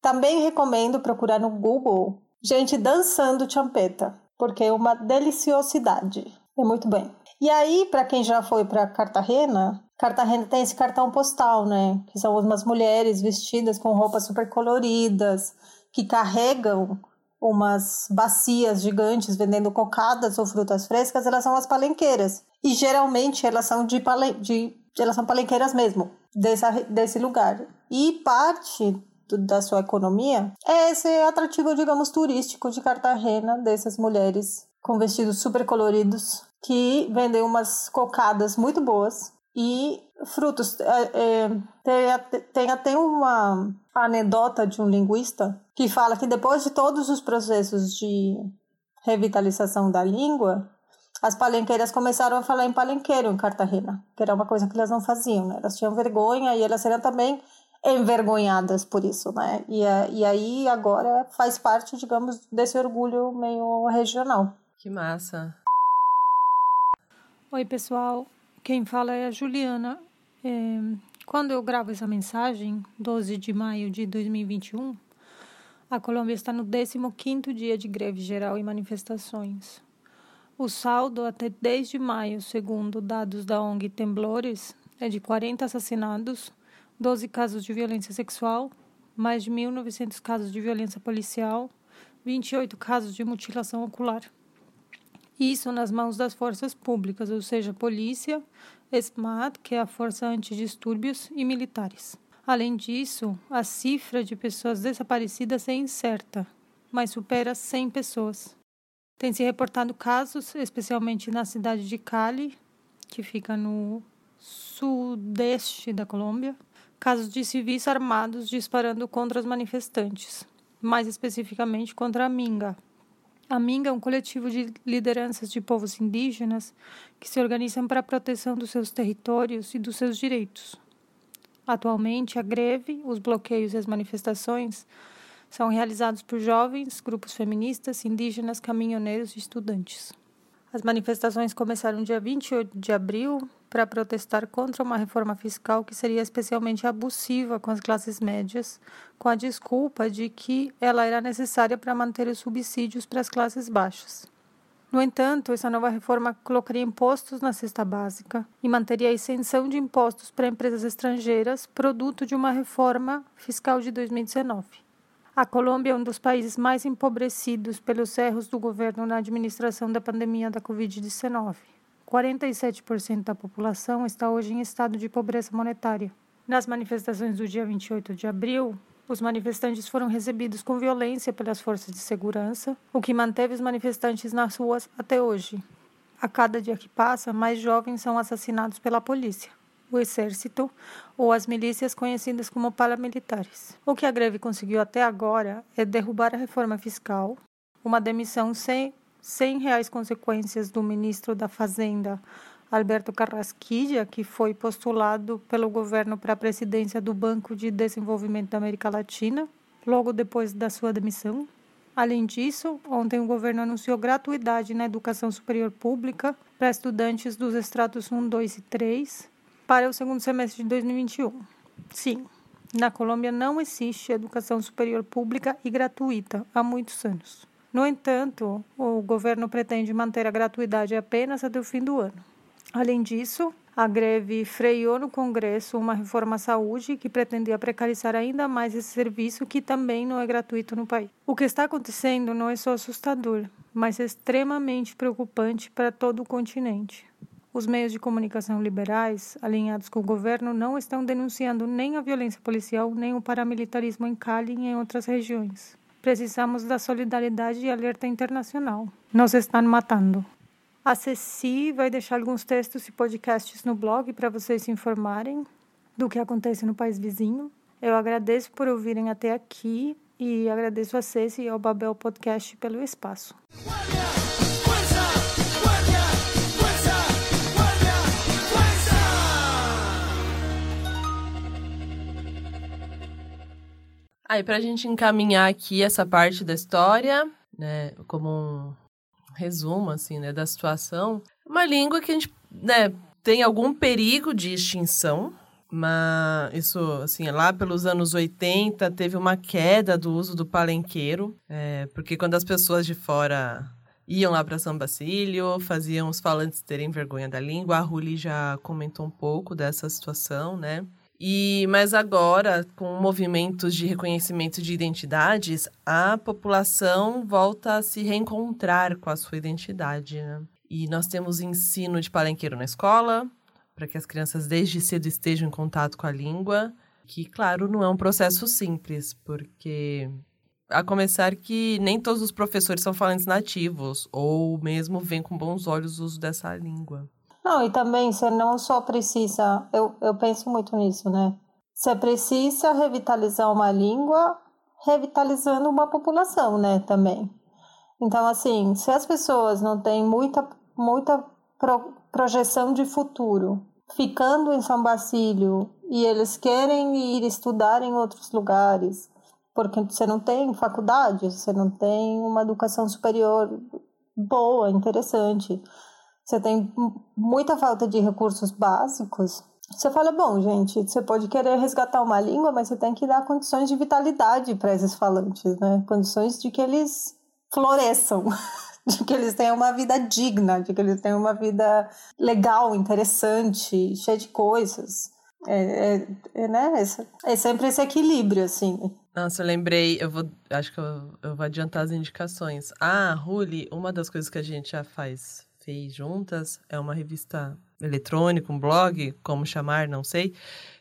Speaker 2: Também recomendo procurar no Google gente dançando champeta, porque é uma deliciosidade. É muito bem. E aí, para quem já foi para Cartagena, Cartagena tem esse cartão postal, né? Que são umas mulheres vestidas com roupas super coloridas, que carregam umas bacias gigantes vendendo cocadas ou frutas frescas, elas são as palenqueiras. E geralmente elas são de, palen de elas são palenqueiras mesmo, dessa, desse lugar. E parte do, da sua economia é esse atrativo, digamos, turístico de Cartagena, dessas mulheres com vestidos super coloridos que vendem umas cocadas muito boas e frutos. É, é, tem, tem até uma anedota de um linguista que fala que depois de todos os processos de revitalização da língua, as palenqueiras começaram a falar em palenqueiro em Cartagena, que era uma coisa que elas não faziam, né? Elas tinham vergonha e elas eram também envergonhadas por isso, né? E, a- e aí agora faz parte, digamos, desse orgulho meio regional.
Speaker 1: Que massa.
Speaker 3: Oi, pessoal. Quem fala é a Juliana. É, quando eu gravo essa mensagem, 12 de maio de 2021, a Colômbia está no 15º dia de greve geral e manifestações. O saldo até 10 de maio, segundo dados da ONG Temblores, é de 40 assassinados, 12 casos de violência sexual, mais de 1.900 casos de violência policial, 28 casos de mutilação ocular. Isso nas mãos das forças públicas, ou seja, polícia, ESMAD, que é a força antidistúrbios, e militares. Além disso, a cifra de pessoas desaparecidas é incerta, mas supera 100 pessoas. Tem se reportado casos, especialmente na cidade de Cali, que fica no sudeste da Colômbia,
Speaker 2: casos de civis armados disparando contra os manifestantes, mais especificamente contra a Minga. A Minga é um coletivo de lideranças de povos indígenas que se organizam para a proteção dos seus territórios e dos seus direitos. Atualmente, a greve, os bloqueios e as manifestações são realizados por jovens, grupos feministas, indígenas, caminhoneiros e estudantes. As manifestações começaram dia 28 de abril para protestar contra uma reforma fiscal que seria especialmente abusiva com as classes médias, com a desculpa de que ela era necessária para manter os subsídios para as classes baixas. No entanto, essa nova reforma colocaria impostos na cesta básica e manteria a isenção de impostos para empresas estrangeiras, produto de uma reforma fiscal de 2019. A Colômbia é um dos países mais empobrecidos pelos erros do governo na administração da pandemia da Covid-19. 47% da população está hoje em estado de pobreza monetária. Nas manifestações do dia 28 de abril, os manifestantes foram recebidos com violência pelas forças de segurança, o que manteve os manifestantes nas ruas até hoje. A cada dia que passa, mais jovens são assassinados pela polícia, o exército ou as milícias conhecidas como paramilitares. O que a greve conseguiu até agora é derrubar a reforma fiscal, uma demissão sem sem reais consequências do ministro da Fazenda, Alberto Carrasquilla, que foi postulado pelo governo para a presidência do Banco de Desenvolvimento da América Latina, logo depois da sua demissão. Além disso, ontem o governo anunciou gratuidade na educação superior pública para estudantes dos estratos 1, 2 e 3 para o segundo semestre de 2021. Sim, na Colômbia não existe educação superior pública e gratuita há muitos anos. No entanto, o governo pretende manter a gratuidade apenas até o fim do ano. Além disso, a greve freou no Congresso uma reforma à saúde que pretendia precarizar ainda mais esse serviço que também não é gratuito no país. O que está acontecendo não é só assustador, mas é extremamente preocupante para todo o continente. Os meios de comunicação liberais, alinhados com o governo, não estão denunciando nem a violência policial nem o paramilitarismo em Cali e em outras regiões. Precisamos da solidariedade e alerta internacional. Nos estão matando. A Ceci vai deixar alguns textos e podcasts no blog para vocês se informarem do que acontece no país vizinho. Eu agradeço por ouvirem até aqui e agradeço a Ceci e ao Babel Podcast pelo espaço.
Speaker 1: Aí, para a gente encaminhar aqui essa parte da história, né, como um resumo, assim, né, da situação, uma língua que a gente, né, tem algum perigo de extinção, mas isso, assim, lá pelos anos 80 teve uma queda do uso do palenqueiro, é, porque quando as pessoas de fora iam lá para São Basílio, faziam os falantes terem vergonha da língua, a Ruli já comentou um pouco dessa situação, né? E mas agora, com movimentos de reconhecimento de identidades, a população volta a se reencontrar com a sua identidade. Né? E nós temos ensino de palenqueiro na escola, para que as crianças desde cedo estejam em contato com a língua, que, claro, não é um processo simples, porque a começar que nem todos os professores são falantes nativos, ou mesmo veem com bons olhos o uso dessa língua.
Speaker 4: Não, e também você não só precisa, eu, eu penso muito nisso, né? Você precisa revitalizar uma língua, revitalizando uma população, né, também. Então, assim, se as pessoas não têm muita, muita pro, projeção de futuro, ficando em São Basílio e eles querem ir estudar em outros lugares, porque você não tem faculdade, você não tem uma educação superior boa, interessante você tem muita falta de recursos básicos, você fala, bom, gente, você pode querer resgatar uma língua, mas você tem que dar condições de vitalidade para esses falantes, né? Condições de que eles floresçam, *laughs* de que eles tenham uma vida digna, de que eles tenham uma vida legal, interessante, cheia de coisas. É, é, é né? É, é sempre esse equilíbrio, assim.
Speaker 1: Nossa, eu lembrei, eu vou, acho que eu, eu vou adiantar as indicações. Ah, Ruli, uma das coisas que a gente já faz fez juntas, é uma revista eletrônica, um blog, como chamar, não sei,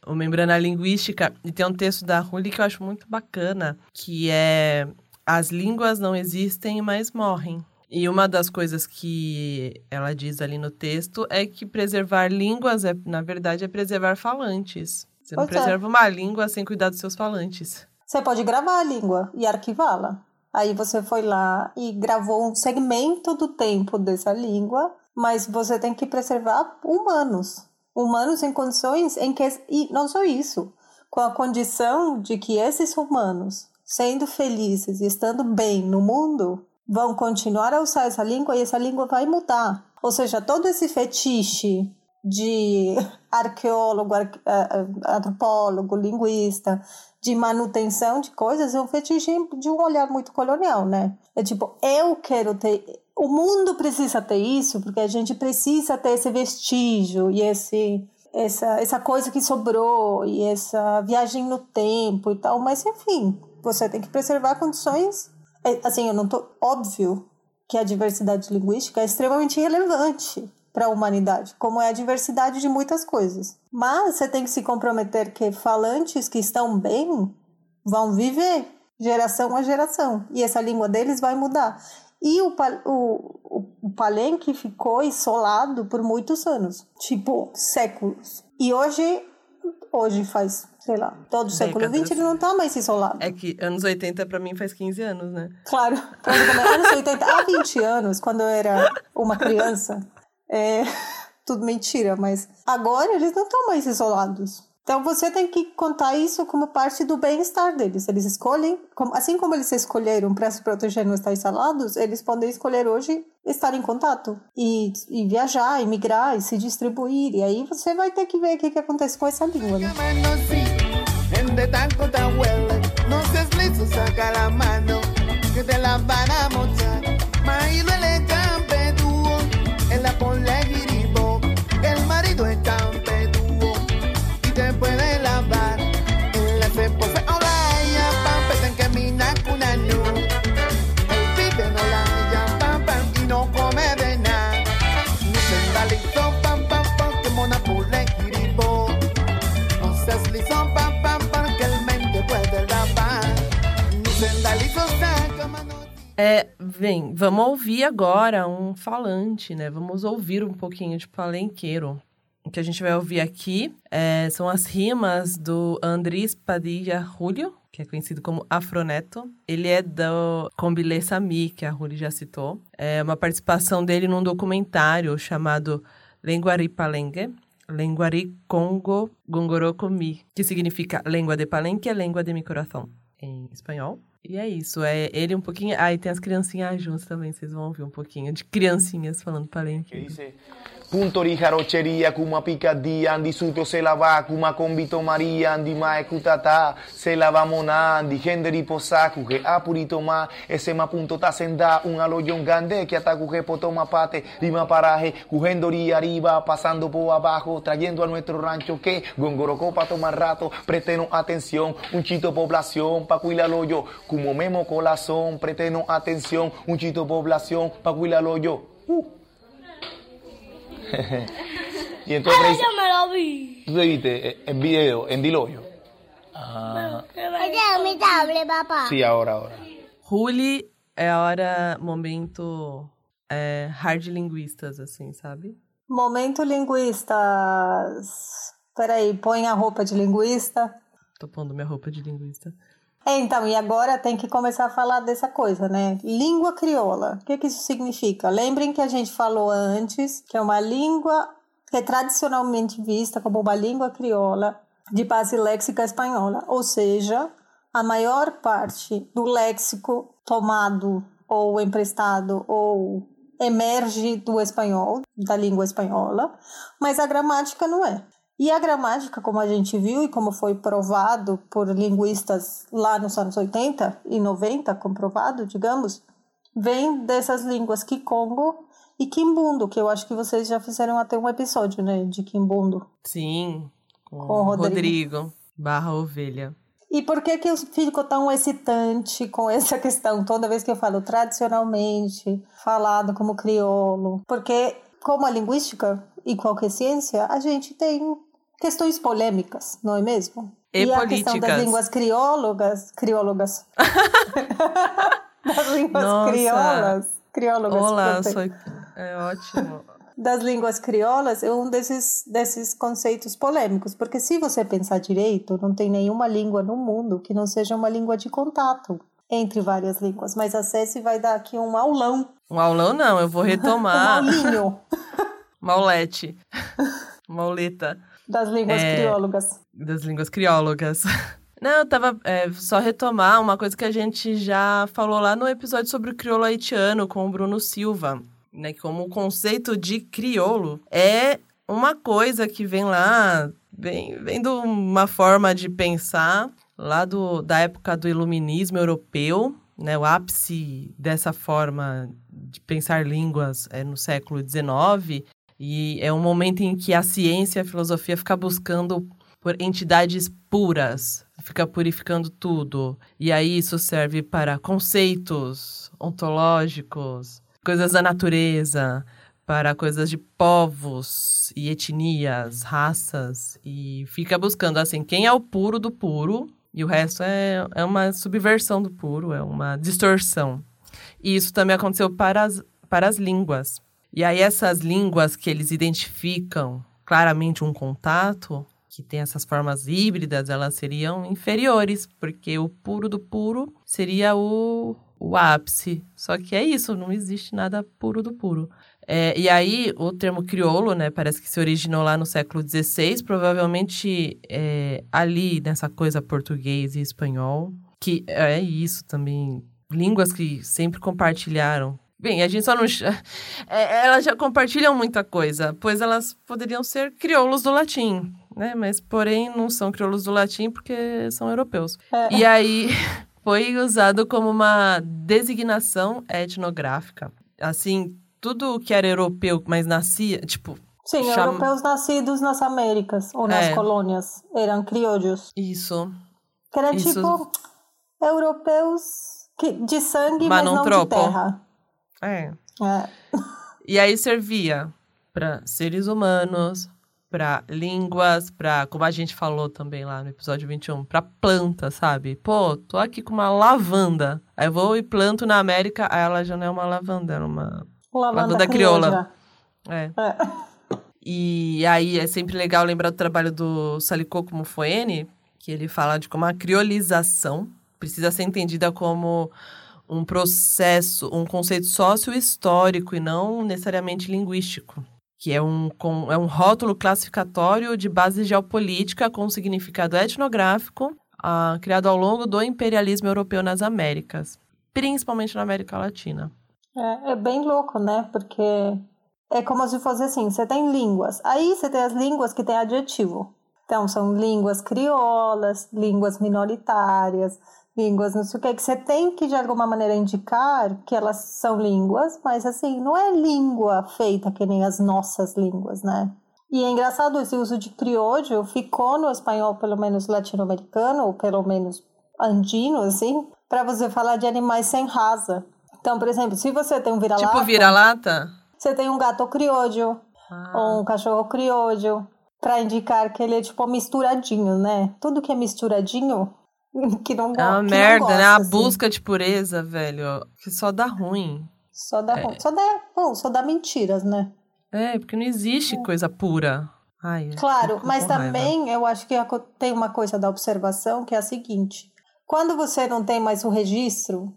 Speaker 1: o Membrana Linguística, e tem um texto da Ruli que eu acho muito bacana, que é As línguas não existem, mas morrem. E uma das coisas que ela diz ali no texto é que preservar línguas, é, na verdade, é preservar falantes. Você não
Speaker 2: Pois é.
Speaker 1: preserva uma língua sem cuidar dos seus falantes.
Speaker 2: Você pode gravar a língua e arquivá-la. Aí você foi lá e gravou um segmento do tempo dessa língua, mas você tem que preservar humanos. Humanos em condições em que. E não só isso, com a condição de que esses humanos, sendo felizes e estando bem no mundo, vão continuar a usar essa língua e essa língua vai mudar. Ou seja, todo esse fetiche de arqueólogo, ar- antropólogo, linguista, de manutenção de coisas é um fetiche de um olhar muito colonial, né? É tipo, eu quero ter. O mundo precisa ter isso, porque a gente precisa ter esse vestígio e esse, essa, essa coisa que sobrou e essa viagem no tempo e tal. Mas, enfim, você tem que preservar condições. é, Assim, eu não tô. Óbvio que a diversidade linguística é extremamente relevante para a humanidade, como é a diversidade de muitas coisas. Mas você tem que se comprometer que falantes que estão bem vão viver geração a geração e essa língua deles vai mudar. E o, o, o, palenque ficou isolado por muitos anos, tipo séculos. E hoje, hoje faz, sei lá, todo o século. XX ele não está mais isolado.
Speaker 1: É que anos 80 pra mim faz 15 anos, né?
Speaker 2: Claro, anos 80, há 20 anos, quando eu era uma criança, é *laughs* tudo mentira, mas agora eles não estão mais isolados. Então você tem que contar isso como parte do bem-estar deles. Eles escolhem, assim como eles escolheram para se proteger não estar isolados, eles podem escolher hoje estar em contato e, e viajar, e migrar, e se distribuir. E aí você vai ter que ver o que, que acontece com essa língua, né?
Speaker 1: Vem, vamos ouvir agora um falante, né? Vamos ouvir um pouquinho de palenqueiro. O que a gente vai ouvir aqui é, são as rimas do Andrés Padilla Julio, que é conhecido como Afroneto. Ele é do Combilé Sami, que a Juli já citou. É uma participação dele num documentário chamado Lenguari Palenque, Lenguari Congo Gongoroco Mi, que significa Língua de Palenque, Língua de Mi Coração, em espanhol. E é isso, é ele um pouquinho... Ah, e tem as criancinhas juntas também, vocês vão ouvir um pouquinho de criancinhas falando
Speaker 5: que
Speaker 1: palenque.
Speaker 5: dice Puntori jarochería, kuma picadía, andi suto se la va, kuma convito María, andi mae kutata, se la va mona, andi genderi posaku, que apurito ma, ese ma punto ta senda, un aloyon gande, que ataku que potoma pate, lima paraje, cugendori arriba, pasando por abajo, trayendo a nuestro rancho que, gongorocó pa tomar rato, pretenos atención, un chito población, pa cuidarlo yo, como memo corazón, pretenos atención, un chito población, pa cuidarlo yo. Uh. *laughs* y entonces
Speaker 6: yo me lo vi.
Speaker 5: tú te viste el video en Diloyo. Ah,
Speaker 6: tablet, papá.
Speaker 5: sí, ahora, ahora.
Speaker 1: Juli é a hora, momento é, hard linguistas, assim, sabe?
Speaker 2: Momento linguistas. Peraí, põe a roupa de linguista.
Speaker 1: Tô pondo minha roupa de linguista.
Speaker 2: É, então, e agora tem que começar a falar dessa coisa, né? Língua crioula. O que, que isso significa? Lembrem que a gente falou antes que é uma língua que é tradicionalmente vista como uma língua crioula de base léxica espanhola, ou seja, a maior parte do léxico tomado ou emprestado ou emerge do espanhol, da língua espanhola, mas a gramática não é. E a gramática, como a gente viu e como foi provado por linguistas lá nos anos 80 e 90, comprovado, digamos, vem dessas línguas Kikongo e Kimbundo, que eu acho que vocês já fizeram até um episódio, né, de Kimbundo.
Speaker 1: Sim, com,
Speaker 2: Com o Rodrigo.
Speaker 1: Rodrigo. barra ovelha.
Speaker 2: E por que que eu fico tão excitante com essa questão toda vez que eu falo tradicionalmente, falado como crioulo? Porque, como a linguística e qualquer ciência, a gente tem questões polêmicas, não é mesmo?
Speaker 1: E
Speaker 2: a questão das línguas criólogas, criólogas, *laughs* das línguas
Speaker 1: Nossa.
Speaker 2: crioulas, criólogas.
Speaker 1: Olá, sou... É ótimo.
Speaker 2: das línguas crioulas é um desses, desses conceitos polêmicos, porque se você pensar direito, não tem nenhuma língua no mundo que não seja uma língua de contato entre várias línguas. Mas a Ceci vai dar aqui um aulão.
Speaker 1: Um aulão não, eu vou *laughs*
Speaker 2: um
Speaker 1: retomar.
Speaker 2: aulinho *laughs*
Speaker 1: Maulete. *laughs* Mauleta.
Speaker 2: das línguas
Speaker 1: É.
Speaker 2: criólogas.
Speaker 1: das línguas criólogas. *laughs* Não, eu tava é, só retomar uma coisa que a gente já falou lá no episódio sobre o crioulo haitiano com o Bruno Silva, né? Como o conceito de crioulo é uma coisa que vem lá, vem, vem de uma forma de pensar lá do, da época do iluminismo europeu, né? O ápice dessa forma de pensar línguas é no século XIX, e é um momento em que a ciência e a filosofia ficam buscando por entidades puras, fica purificando tudo. E aí isso serve para conceitos ontológicos, coisas da natureza, para coisas de povos e etnias, raças, e fica buscando assim quem é o puro do puro, e o resto é, é uma subversão do puro, é uma distorção. E isso também aconteceu para as, para as línguas. E aí essas línguas que eles identificam claramente um contato, que tem essas formas híbridas, elas seriam inferiores, porque o puro do puro seria o, o ápice. Só que é isso, não existe nada puro do puro. É, e aí, o termo crioulo, né, parece que se originou lá no século XVI, provavelmente é, ali nessa coisa português e espanhol, que é isso também, línguas que sempre compartilharam. Bem, a gente só não. É, elas já compartilham muita coisa, pois elas poderiam ser crioulos do latim, né? Mas, porém, não são crioulos do latim porque são europeus.
Speaker 2: É.
Speaker 1: E aí *laughs* foi usado como uma designação etnográfica. Assim, tudo que era europeu, mas nascia, tipo,
Speaker 2: Sim,
Speaker 1: Chama-
Speaker 2: europeus nascidos nas Américas ou nas
Speaker 1: É.
Speaker 2: colônias eram criollos.
Speaker 1: isso.
Speaker 2: Que era
Speaker 1: Isso.
Speaker 2: tipo europeus que, de sangue,
Speaker 1: Mas
Speaker 2: mas,
Speaker 1: não
Speaker 2: não
Speaker 1: tropo.
Speaker 2: de terra.
Speaker 1: É.
Speaker 2: É.
Speaker 1: E aí servia para seres humanos, para línguas, para, como a gente falou também lá no episódio 21, para plantas, sabe? Pô, tô aqui com uma lavanda. Aí eu vou e planto na América, aí ela já não é uma lavanda, é uma.
Speaker 2: Lavanda,
Speaker 1: Lavanda crioula. É.
Speaker 2: É.
Speaker 1: E aí é sempre legal lembrar do trabalho do Salicô Mufoene, que ele fala de como a criolização precisa ser entendida como um processo, um conceito sócio-histórico e não necessariamente linguístico, que é um, com, é um rótulo classificatório de base geopolítica com significado etnográfico, ah, criado ao longo do imperialismo europeu nas Américas, principalmente na América Latina.
Speaker 2: É, é bem louco, né? Porque é como se fosse assim: você tem línguas, aí você tem as línguas que têm adjetivo. Então, são línguas crioulas, línguas minoritárias, línguas não sei o que, que você tem que de alguma maneira indicar que elas são línguas, mas assim, não é língua feita que nem as nossas línguas, né? E é engraçado esse uso de criollo ficou no espanhol, pelo menos latino-americano, ou pelo menos andino, assim, para você falar de animais sem raça. Então, por exemplo, se você tem um vira-lata,
Speaker 1: Tipo vira-lata?
Speaker 2: você tem um gato criollo
Speaker 1: Ah.
Speaker 2: ou um cachorro criollo, para indicar que ele é tipo misturadinho, né? Tudo que é misturadinho, *laughs* que não, go-
Speaker 1: É uma
Speaker 2: que não
Speaker 1: merda,
Speaker 2: gosta,
Speaker 1: né? A
Speaker 2: assim.
Speaker 1: busca de pureza, velho, que só dá ruim.
Speaker 2: Só dá,
Speaker 1: É.
Speaker 2: só dá, bom, só dá mentiras, né?
Speaker 1: É, porque não existe coisa pura. Ai,
Speaker 2: Claro, mas
Speaker 1: com raiva.
Speaker 2: também eu acho que tem uma coisa da observação que é a seguinte: quando você não tem mais o registro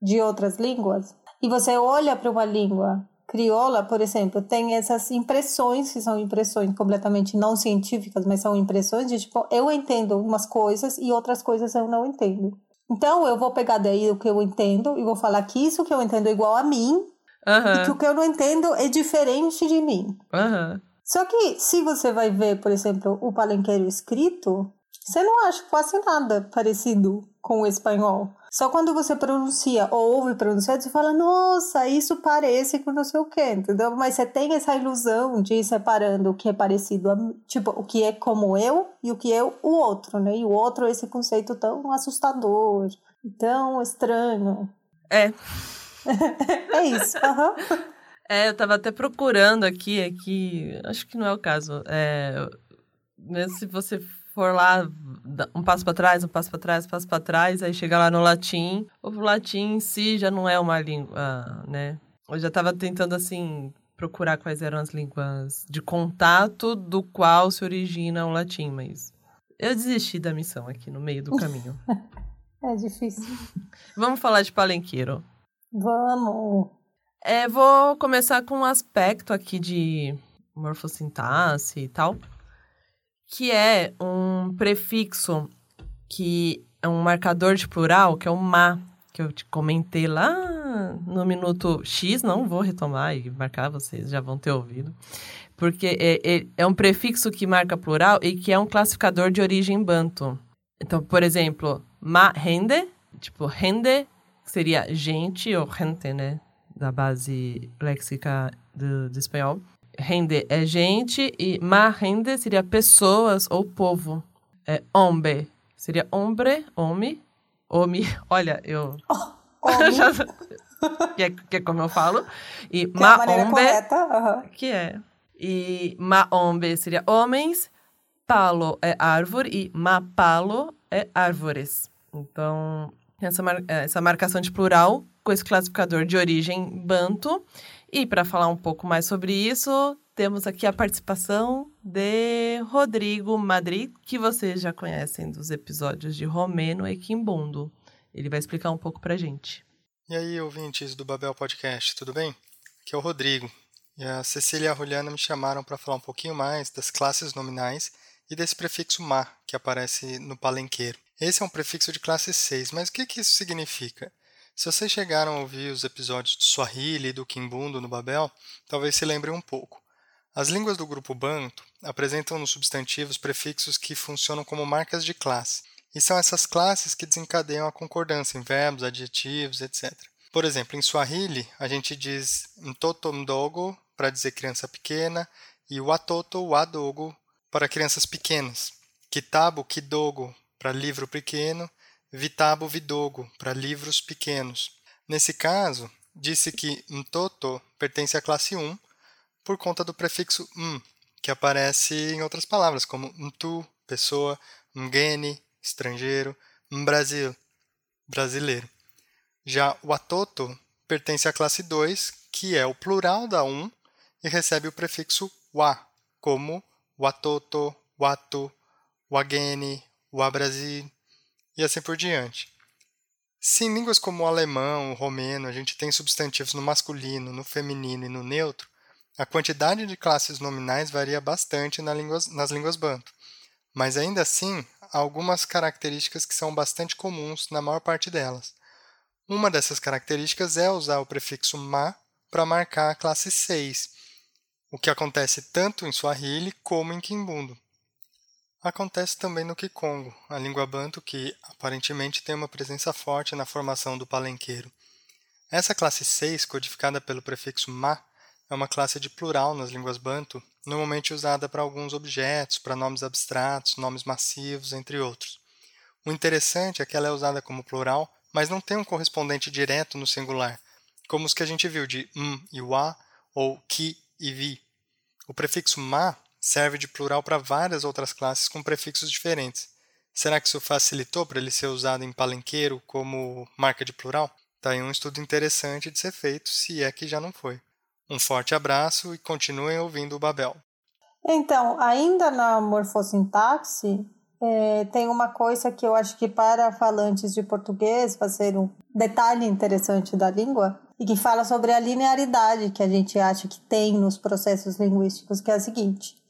Speaker 2: de outras línguas e você olha para uma língua crioula, por exemplo, tem essas impressões que são impressões completamente não científicas, mas são impressões de tipo, eu entendo umas coisas e outras coisas eu não entendo. Então eu vou pegar daí o que eu entendo e vou falar que isso que eu entendo é igual a mim e que o que eu não entendo é diferente de mim.
Speaker 1: aham.
Speaker 2: Só que se você vai ver, por exemplo, o palenqueiro escrito, você não acha quase nada parecido com o espanhol. Só quando você pronuncia ou ouve pronunciar, você fala, nossa, isso parece com não sei o quê, entendeu? Mas você tem essa ilusão de ir separando o que é parecido, a, tipo, o que é como eu e o que é o outro, né? E o outro é esse conceito tão assustador, tão estranho.
Speaker 1: É, *laughs*
Speaker 2: É isso, aham.
Speaker 1: é, eu tava até procurando aqui, aqui, acho que não é o caso. É, mesmo se você for lá, um passo pra trás, um passo pra trás, um passo pra trás, aí chega lá no latim, o latim em si já não é uma língua, né? Eu já tava tentando, assim, procurar quais eram as línguas de contato do qual se origina o latim, mas eu desisti da missão aqui no meio do *laughs* caminho.
Speaker 2: É difícil.
Speaker 1: Vamos falar de palenqueiro.
Speaker 2: Vamos.
Speaker 1: É, vou começar com um aspecto aqui de morfossintaxe e tal, que é um prefixo que é um marcador de plural, que é o ma, que eu te comentei lá no minuto X, não vou retomar e marcar, vocês já vão ter ouvido, porque é, é, é um prefixo que marca plural e que é um classificador de origem banto. Então, por exemplo, ma rende, tipo, rende seria gente ou gente, né? Da base léxica do, do espanhol. Rende é gente e ma rende seria pessoas ou povo. É hombre seria hombre, homem, homem. *laughs* Olha, eu.
Speaker 2: Homem, *laughs*
Speaker 1: já, que, é, que é como eu falo. E
Speaker 2: que é a maneira
Speaker 1: ma-hombre,
Speaker 2: correta. aham.
Speaker 1: que é. E ma-hombre seria homens, palo é árvore e ma-palo é árvores. Então, essa, mar- essa marcação de plural com esse classificador de origem banto. E para falar um pouco mais sobre isso, temos aqui a participação de Rodrigo Madrid, que vocês já conhecem dos episódios de Romeno e Quimbundo. Ele vai explicar um pouco pra gente.
Speaker 7: E aí, ouvintes do Babel Podcast, tudo bem? Aqui é o Rodrigo. E a Cecília e a Juliana me chamaram para falar um pouquinho mais das classes nominais e desse prefixo ma, que aparece no palenqueiro. Esse é um prefixo de classe 6, mas o que, que isso significa? Se vocês chegaram a ouvir os episódios do Swahili e do Kimbundo no Babel, talvez se lembrem um pouco. As línguas do grupo Banto apresentam nos substantivos prefixos que funcionam como marcas de classe. E são essas classes que desencadeiam a concordância em verbos, adjetivos, etc. Por exemplo, em Swahili, a gente diz mtoto mdogo para dizer criança pequena e watoto wadogo para crianças pequenas. Kitabu kidogo para livro pequeno, vitabu vidogo para livros pequenos. Nesse caso, disse que mtoto pertence à classe 1 por conta do prefixo m, que aparece em outras palavras, como mtu, pessoa, mgeni, estrangeiro, mbrasil, brasileiro. Já o atoto pertence à classe 2, que é o plural da 1 e recebe o prefixo wa, como watoto, watu, wageni, wabrasil e assim por diante. Se em línguas como o alemão, o romeno, a gente tem substantivos no masculino, no feminino e no neutro, a quantidade de classes nominais varia bastante nas línguas, nas línguas banto. Mas ainda assim, há algumas características que são bastante comuns na maior parte delas. Uma dessas características é usar o prefixo ma para marcar a classe 6, o que acontece tanto em Swahili como em Kimbundo. Acontece também no Kikongo, a língua banto que aparentemente tem uma presença forte na formação do palenqueiro. Essa classe 6, codificada pelo prefixo ma, é uma classe de plural nas línguas banto, normalmente usada para alguns objetos, para nomes abstratos, nomes massivos, entre outros. O interessante é que ela é usada como plural, mas não tem um correspondente direto no singular, como os que a gente viu de m e wa ou ki e vi. O prefixo ma serve de plural para várias outras classes com prefixos diferentes. Será que isso facilitou para ele ser usado em palenqueiro como marca de plural? Está aí um estudo interessante de ser feito, se é que já não foi. Um forte abraço e continuem ouvindo o Babel.
Speaker 2: Então, ainda na morfossintaxe, é, tem uma coisa que eu acho que para falantes de português vai ser um detalhe interessante da língua e que fala sobre a linearidade que a gente acha que tem nos processos linguísticos, que é a seguinte.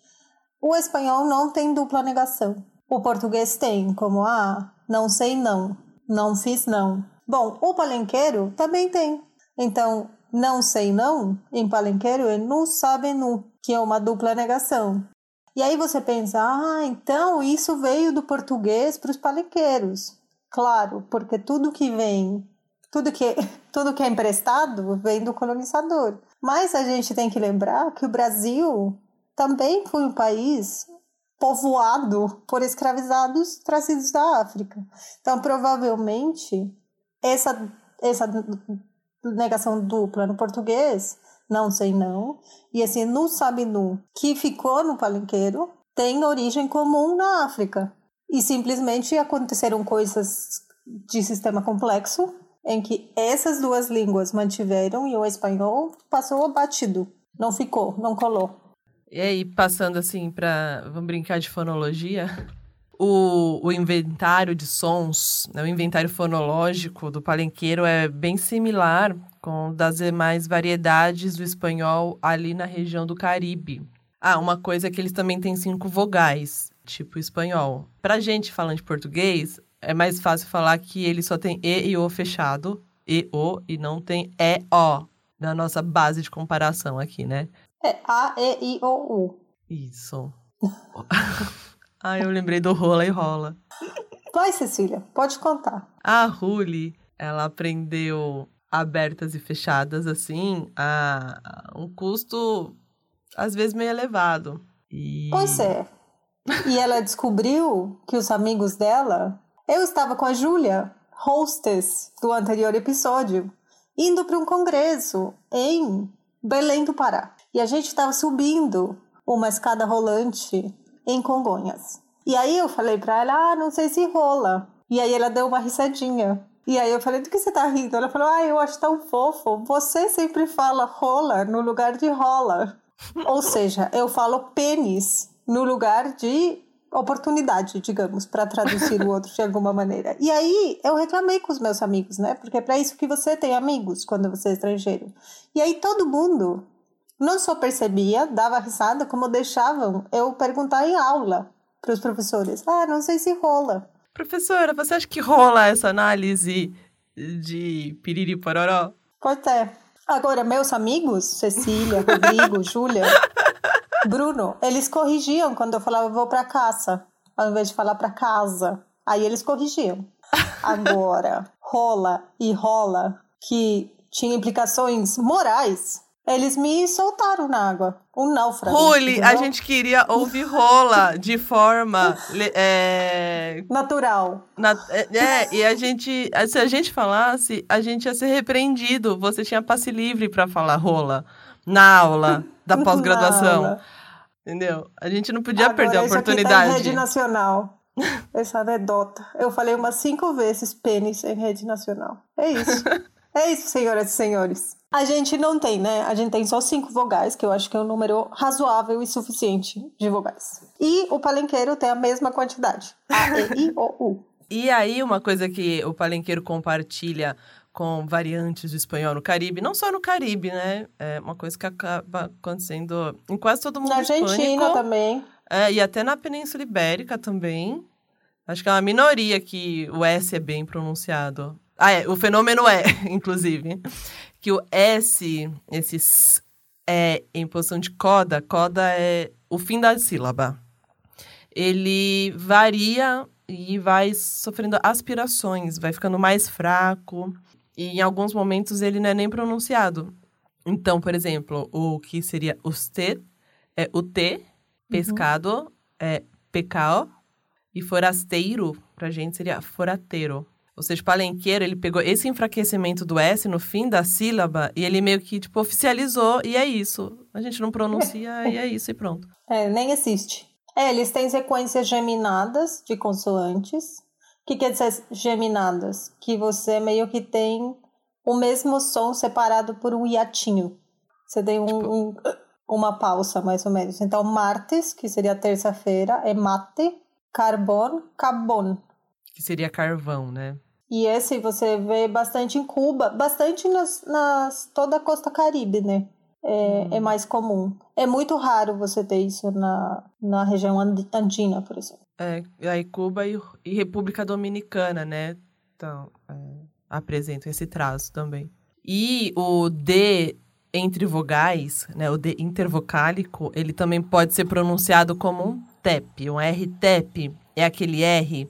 Speaker 2: O espanhol não tem dupla negação. O português tem, como ah, não sei não, não fiz não. Bom, o palenqueiro também tem. Então, não sei não, em palenqueiro é nu sabe nu, que é uma dupla negação. E aí você pensa, ah, então isso veio do português para os palenqueiros. Claro, porque tudo que vem, tudo que, *laughs* tudo que é emprestado vem do colonizador. Mas a gente tem que lembrar que o Brasil também foi um país povoado por escravizados trazidos da África. Então, provavelmente, essa, essa negação dupla no português, não sei não, e esse nu sabe nu, que ficou no palenqueiro, tem origem comum na África. E simplesmente aconteceram coisas de sistema complexo, em que essas duas línguas mantiveram e o espanhol passou batido. Não ficou, não colou.
Speaker 1: E aí, passando assim para Vamos brincar de fonologia. O, o inventário de sons, né, o inventário fonológico do palenqueiro é bem similar com das demais variedades do espanhol ali na região do Caribe. Ah, uma coisa é que eles também têm cinco vogais, tipo espanhol. Pra gente falando de português, é mais fácil falar que ele só tem E e O fechado, E, O, e não tem E, O, na nossa base de comparação aqui, né?
Speaker 2: É A, E, I, O, U.
Speaker 1: Isso. *laughs* ah, eu lembrei do rola e rola.
Speaker 2: Vai, Cecília, pode contar.
Speaker 1: A Ruli, ela aprendeu abertas e fechadas, assim, a um custo, às vezes, meio elevado. E...
Speaker 2: Pois é. E ela descobriu que os amigos dela. Eu estava com a Júlia, hostess do anterior episódio, indo para um congresso em Belém do Pará. E a gente estava subindo uma escada rolante em Congonhas. E aí eu falei para ela: ah, não sei se rola. E aí ela deu uma risadinha. E aí eu falei, do que você tá rindo? Ela falou, ah, eu acho tão fofo. Você sempre fala rola no lugar de rola. *laughs* Ou seja, eu falo pênis no lugar de oportunidade, digamos, para traduzir o outro de alguma maneira. E aí eu reclamei com os meus amigos, né? Porque é para isso que você tem amigos quando você é estrangeiro. E aí todo mundo não só percebia, dava risada, como deixavam eu perguntar em aula para os professores. Ah, não sei se rola.
Speaker 1: Professora, você acha que rola essa análise de piriri pororó?
Speaker 2: Pois é. Agora, meus amigos, Cecília, Rodrigo, *laughs* Júlia, Bruno, eles corrigiam quando eu falava vou para casa, ao invés de falar para casa. Aí eles corrigiam. Agora, rola e rola, que tinha implicações morais, eles me soltaram na água. Um náufrago.
Speaker 1: Ruli, a gente queria ouvir rola de forma. É,
Speaker 2: Natural.
Speaker 1: Na, é, é, e a gente. Se a gente falasse, a gente ia ser repreendido. Você tinha passe livre para falar rola na aula da *laughs* pós-graduação. Entendeu? A gente não podia
Speaker 2: Agora,
Speaker 1: perder a oportunidade.
Speaker 2: Tá em rede nacional. *laughs* Essa anedota. Eu falei umas cinco vezes pênis em rede nacional. É isso. *laughs* É isso, senhoras e senhores. A gente não tem, né? A gente tem só cinco vogais, que eu acho que é um número razoável e suficiente de vogais. E o palenqueiro tem a mesma quantidade. A, E, I, O, U.
Speaker 1: E aí, uma coisa que o palenqueiro compartilha com variantes do espanhol no Caribe, não só no Caribe, né? É uma coisa que acaba acontecendo em quase todo mundo
Speaker 2: Na Argentina
Speaker 1: hispânico.
Speaker 2: também.
Speaker 1: É, e até na Península Ibérica também. Acho que é uma minoria que o S é bem pronunciado. Ah, é, o fenômeno é, *laughs* inclusive, que o S, esse S, é em posição de coda, coda é o fim da sílaba. Ele varia e vai sofrendo aspirações, vai ficando mais fraco, e em alguns momentos ele não é nem pronunciado. Então, por exemplo, o que seria usted é o T, pescado uhum. é pecao, e forasteiro, pra gente, seria forateiro. Ou seja, palenqueiro, ele pegou esse enfraquecimento do S no fim da sílaba e ele meio que, tipo, oficializou e é isso. A gente não pronuncia *laughs* e é isso e pronto.
Speaker 2: É, nem existe. É, eles têm sequências geminadas de consoantes. O que quer dizer geminadas? Que você meio que tem o mesmo som separado por um hiatinho. Você tem um, tipo... um, uma pausa, mais ou menos. Então, martes, que seria terça-feira, é mate, carbon, cabon.
Speaker 1: Que seria carvão, né?
Speaker 2: E esse você vê bastante em Cuba, bastante nas, nas toda a costa caribe, né? É, hum. é, mais comum. É muito raro você ter isso na, na região andina, por exemplo.
Speaker 1: É, aí Cuba e, e República Dominicana, né? Então, é, apresentam esse traço também. E o D entre vogais, né, o D intervocálico, ele também pode ser pronunciado como um TEP. Um R-TEP é aquele R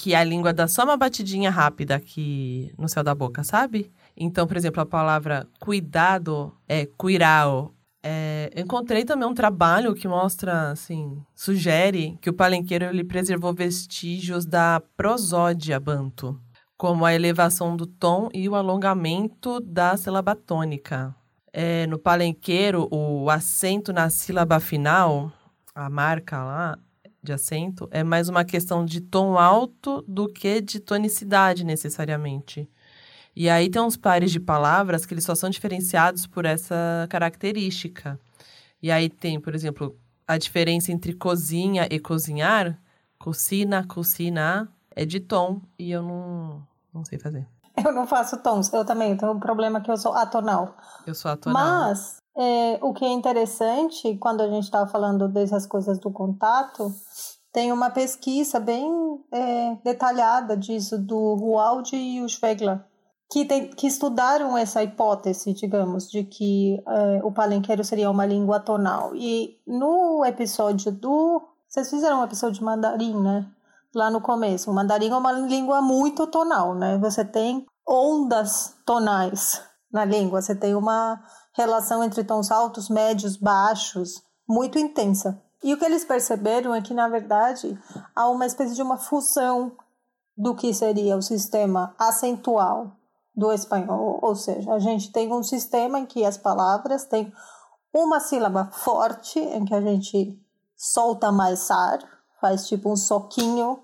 Speaker 1: que a língua dá só uma batidinha rápida aqui no céu da boca, sabe? Então, por exemplo, a palavra cuidado é cuirao. É, encontrei também um trabalho que mostra, assim, sugere que o palenqueiro ele preservou vestígios da prosódia banto, como a elevação do tom e o alongamento da sílaba tônica. É, no palenqueiro, o acento na sílaba final, a marca lá, de acento é mais uma questão de tom alto do que de tonicidade necessariamente. E aí tem uns pares de palavras que eles só são diferenciados por essa característica. E aí tem, por exemplo, a diferença entre cozinha e cozinhar. Cocina, cocina, é de tom. E eu não, não sei fazer.
Speaker 2: Eu não faço tons. Eu também tenho um problema que eu sou atonal.
Speaker 1: Eu sou atonal.
Speaker 2: Mas é, o que é interessante, quando a gente estava falando dessas coisas do contato, tem uma pesquisa bem é, detalhada disso do Rualdi e o Schwegler, que, tem, que estudaram essa hipótese, digamos, de que é, o palenqueiro seria uma língua tonal. E no episódio do. Vocês fizeram um episódio de mandarim, né? Lá no começo. O mandarim é uma língua muito tonal, né? Você tem ondas tonais na língua, você tem uma relação entre tons altos, médios, baixos, muito intensa. E o que eles perceberam é que, na verdade, há uma espécie de uma fusão do que seria o sistema acentual do espanhol, ou seja, a gente tem um sistema em que as palavras têm uma sílaba forte, em que a gente solta mais ar, faz tipo um soquinho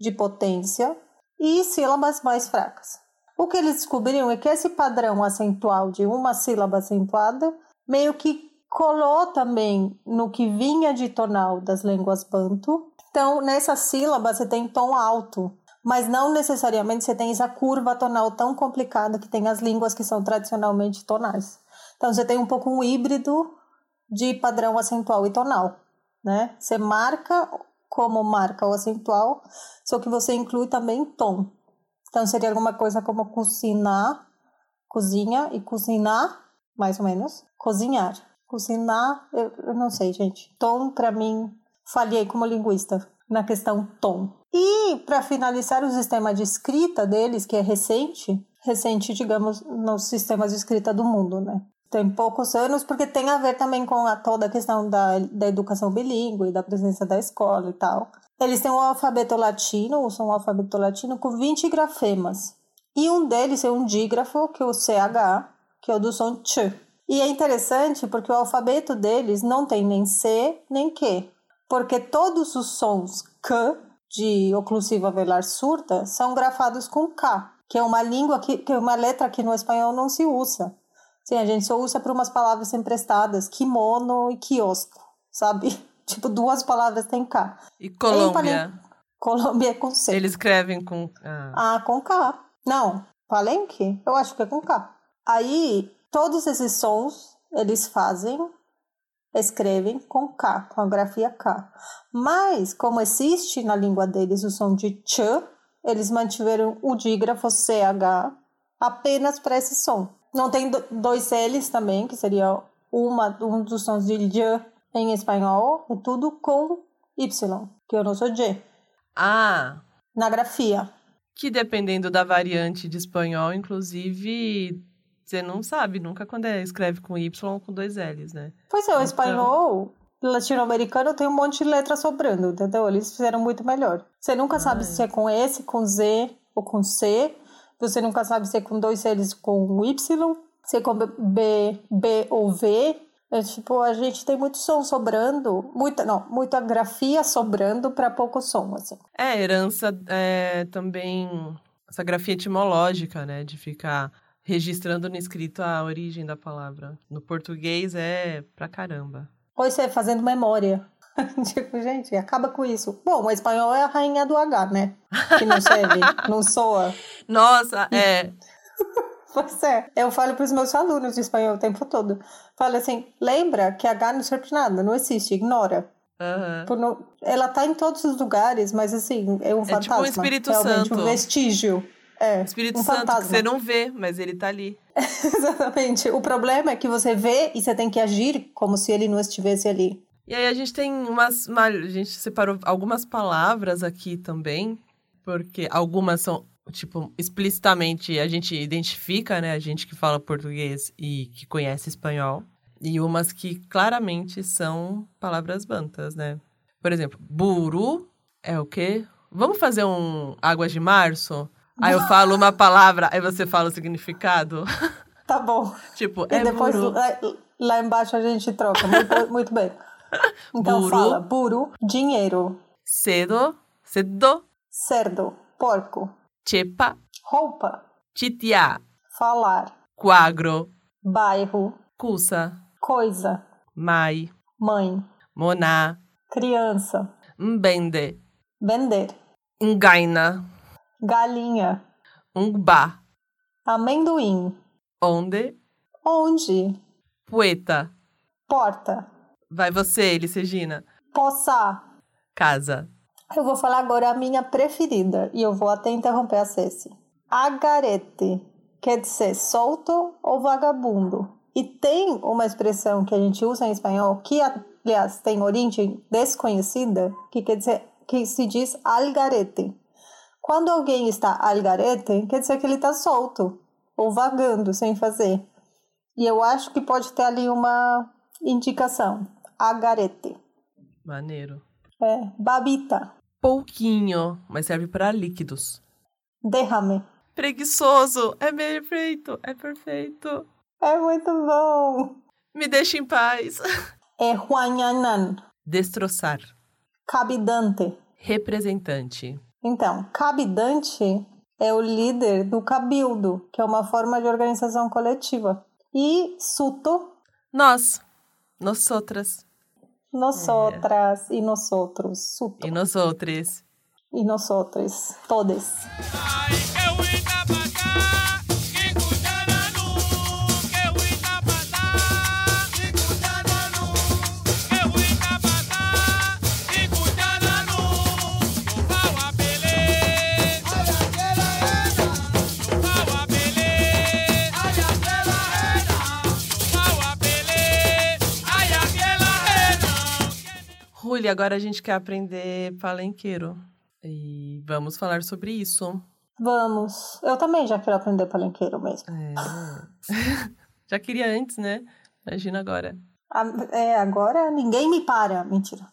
Speaker 2: de potência, e sílabas mais fracas. O que eles descobriram é que esse padrão acentual de uma sílaba acentuada meio que colou também no que vinha de tonal das línguas banto. Então, nessa sílaba você tem tom alto, mas não necessariamente você tem essa curva tonal tão complicada que tem as línguas que são tradicionalmente tonais. Então, você tem um pouco um híbrido de padrão acentual e tonal, né? Você marca como marca o acentual, só que você inclui também tom. Então seria alguma coisa como cozinhar, cozinha e cozinhar, mais ou menos. Cozinhar. Cozinhar, eu, eu não sei, gente. Tom, para mim, falhei como linguista na questão tom. E para finalizar o sistema de escrita deles, que é recente, recente, digamos, nos sistemas de escrita do mundo, né? Tem poucos anos, porque tem a ver também com a, toda a questão da, da educação bilíngue, da presença da escola e tal. Eles têm um alfabeto latino, usam um alfabeto latino com 20 grafemas. E um deles é um dígrafo, que é o CH, que é o do som ch. E é interessante porque o alfabeto deles não tem nem C nem Q, porque todos os sons K de oclusiva velar surda são grafados com K, que é uma língua que, que é uma letra que no espanhol não se usa. Sim, a gente só usa para umas palavras emprestadas, kimono e quiosco, sabe? Tipo, duas palavras tem K.
Speaker 1: E Colômbia?
Speaker 2: Colômbia é com C.
Speaker 1: Eles escrevem com...
Speaker 2: Ah. ah, com K. Não, palenque? Eu acho que é com K. Aí, todos esses sons, eles fazem, escrevem com K, com a grafia K. Mas, como existe na língua deles o som de ch, eles mantiveram o dígrafo CH apenas para esse som. Não tem dois L's também, que seria uma, um dos sons de J em espanhol, é tudo com Y, que eu não sou J.
Speaker 1: Ah!
Speaker 2: Na grafia.
Speaker 1: Que dependendo da variante de espanhol, inclusive, você não sabe nunca quando é, escreve com Y ou com dois L's, né?
Speaker 2: Pois é, o então... espanhol latino-americano tem um monte de letra sobrando, entendeu? Eles fizeram muito melhor. Você nunca ah, sabe é. se é com S, com Z ou com C. Você nunca sabe se é com dois L's com Y, se é com B, B ou V. É, tipo, a gente tem muito som sobrando, muita, não, muita grafia sobrando para pouco som, assim.
Speaker 1: É, herança é, também, essa grafia etimológica, né, de ficar registrando no escrito a origem da palavra. No português é pra caramba.
Speaker 2: Pois é, fazendo memória. *laughs* tipo, gente, acaba com isso. Bom, o espanhol é a rainha do H, né? Que não serve, *laughs* não soa.
Speaker 1: Nossa, é. *laughs* *laughs*
Speaker 2: Pois é. Eu falo para os meus alunos de espanhol o tempo todo. Falo assim, lembra que H não serve para nada, não existe, ignora.
Speaker 1: Uhum.
Speaker 2: Ela tá em todos os lugares, mas assim, é um fantasma. É tipo um
Speaker 1: Espírito Santo.
Speaker 2: um vestígio. É,
Speaker 1: Espírito
Speaker 2: um
Speaker 1: Santo
Speaker 2: fantasma.
Speaker 1: que você não vê, mas ele tá ali. *laughs*
Speaker 2: Exatamente. O problema é que você vê e você tem que agir como se ele não estivesse ali.
Speaker 1: E aí a gente tem umas. Uma, a gente separou algumas palavras aqui também, porque algumas são tipo, explicitamente a gente identifica, né, a gente que fala português e que conhece espanhol, e umas que claramente são palavras bantas, né? Por exemplo, buru é o quê? Vamos fazer um Águas de Março? Aí eu falo uma palavra, aí você fala o significado. *laughs*
Speaker 2: Tá bom.
Speaker 1: tipo,
Speaker 2: e
Speaker 1: é
Speaker 2: depois
Speaker 1: buru.
Speaker 2: lá, lá, embaixo a gente troca. Muito, muito bem. *laughs* Então
Speaker 1: buru.
Speaker 2: fala, buru, dinheiro.
Speaker 1: Cedo, cedo.
Speaker 2: Cerdo, porco.
Speaker 1: Chepa.
Speaker 2: Roupa.
Speaker 1: Chitia.
Speaker 2: falar,
Speaker 1: quagro,
Speaker 2: bairro,
Speaker 1: cusa,
Speaker 2: coisa,
Speaker 1: mai,
Speaker 2: mãe,
Speaker 1: moná,
Speaker 2: criança,
Speaker 1: mbende,
Speaker 2: vender,
Speaker 1: ngaina,
Speaker 2: galinha,
Speaker 1: ngba,
Speaker 2: amendoim,
Speaker 1: onde,
Speaker 2: onde,
Speaker 1: poeta.
Speaker 2: porta,
Speaker 1: Vai você, Elis Regina.
Speaker 2: poçar.
Speaker 1: Casa.
Speaker 2: Eu vou falar agora a minha preferida e eu vou até interromper a Ceci. Agarete quer dizer solto ou vagabundo. E tem uma expressão que a gente usa em espanhol que, aliás, tem origem desconhecida, que quer dizer que se diz algarete. Quando alguém está algarete, quer dizer que ele está solto ou vagando sem fazer. E eu acho que pode ter ali uma indicação. Agarete.
Speaker 1: Maneiro.
Speaker 2: É, babita.
Speaker 1: Pouquinho, mas serve para líquidos.
Speaker 2: Derrame.
Speaker 1: Preguiçoso. É perfeito. É perfeito.
Speaker 2: É muito bom.
Speaker 1: Me deixa em paz. *laughs*
Speaker 2: É Huanyanan,
Speaker 1: Destroçar.
Speaker 2: cabidante.
Speaker 1: Representante.
Speaker 2: Então, cabidante é o líder do cabildo, que é uma forma de organização coletiva. E suto,
Speaker 1: Nós. Nosotras.
Speaker 2: nosotras e nosotros. Suto
Speaker 1: E nós outros.
Speaker 2: e nosotros. Todes.
Speaker 1: Ruli, agora a gente quer aprender palenqueiro. E vamos falar sobre isso.
Speaker 2: Vamos. Eu também já quero aprender palenqueiro mesmo.
Speaker 1: É. *laughs* Já queria antes, né? Imagina agora.
Speaker 2: A- É, agora ninguém me para. Mentira.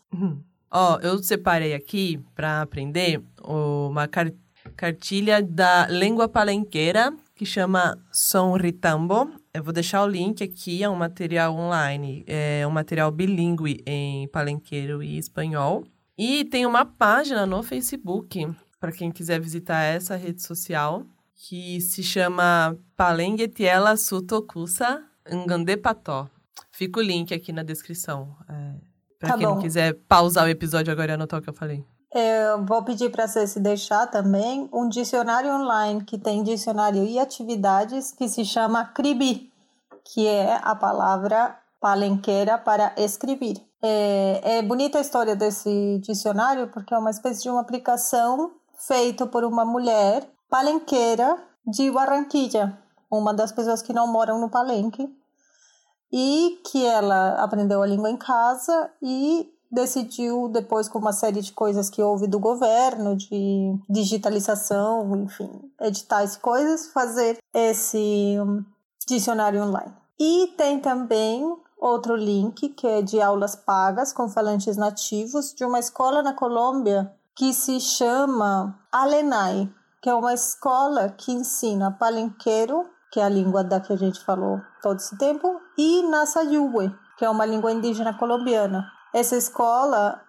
Speaker 1: Ó, eu separei aqui para aprender uma car- cartilha da língua palenqueira que chama Som Ritambo. Eu vou deixar o link aqui, é um material online, é um material bilíngue em palenqueiro e espanhol. E tem uma página no Facebook para quem quiser visitar essa rede social que se chama Palenguetiela Sutokusa Ngandepató. Fica o link aqui na descrição. É, para
Speaker 2: Tá
Speaker 1: quem não
Speaker 2: bom.
Speaker 1: quiser pausar o episódio agora e anotar o que eu falei.
Speaker 2: Eu vou pedir para você se deixar também um dicionário online que tem dicionário e atividades que se chama Cribi, que é a palavra palenqueira para escrever. É, é bonita a história desse dicionário porque é uma espécie de uma aplicação feita por uma mulher palenqueira de Barranquilla, uma das pessoas que não moram no palenque, e que ela aprendeu a língua em casa e decidiu, depois com uma série de coisas que houve do governo, de digitalização, enfim, editais e coisas, fazer esse hum, dicionário online. E tem também outro link que é de aulas pagas com falantes nativos de uma escola na Colômbia que se chama Alenai, que é uma escola que ensina palenqueiro, que é a língua da que a gente falou todo esse tempo, e Nasayuwe, que é uma língua indígena colombiana. Essa escola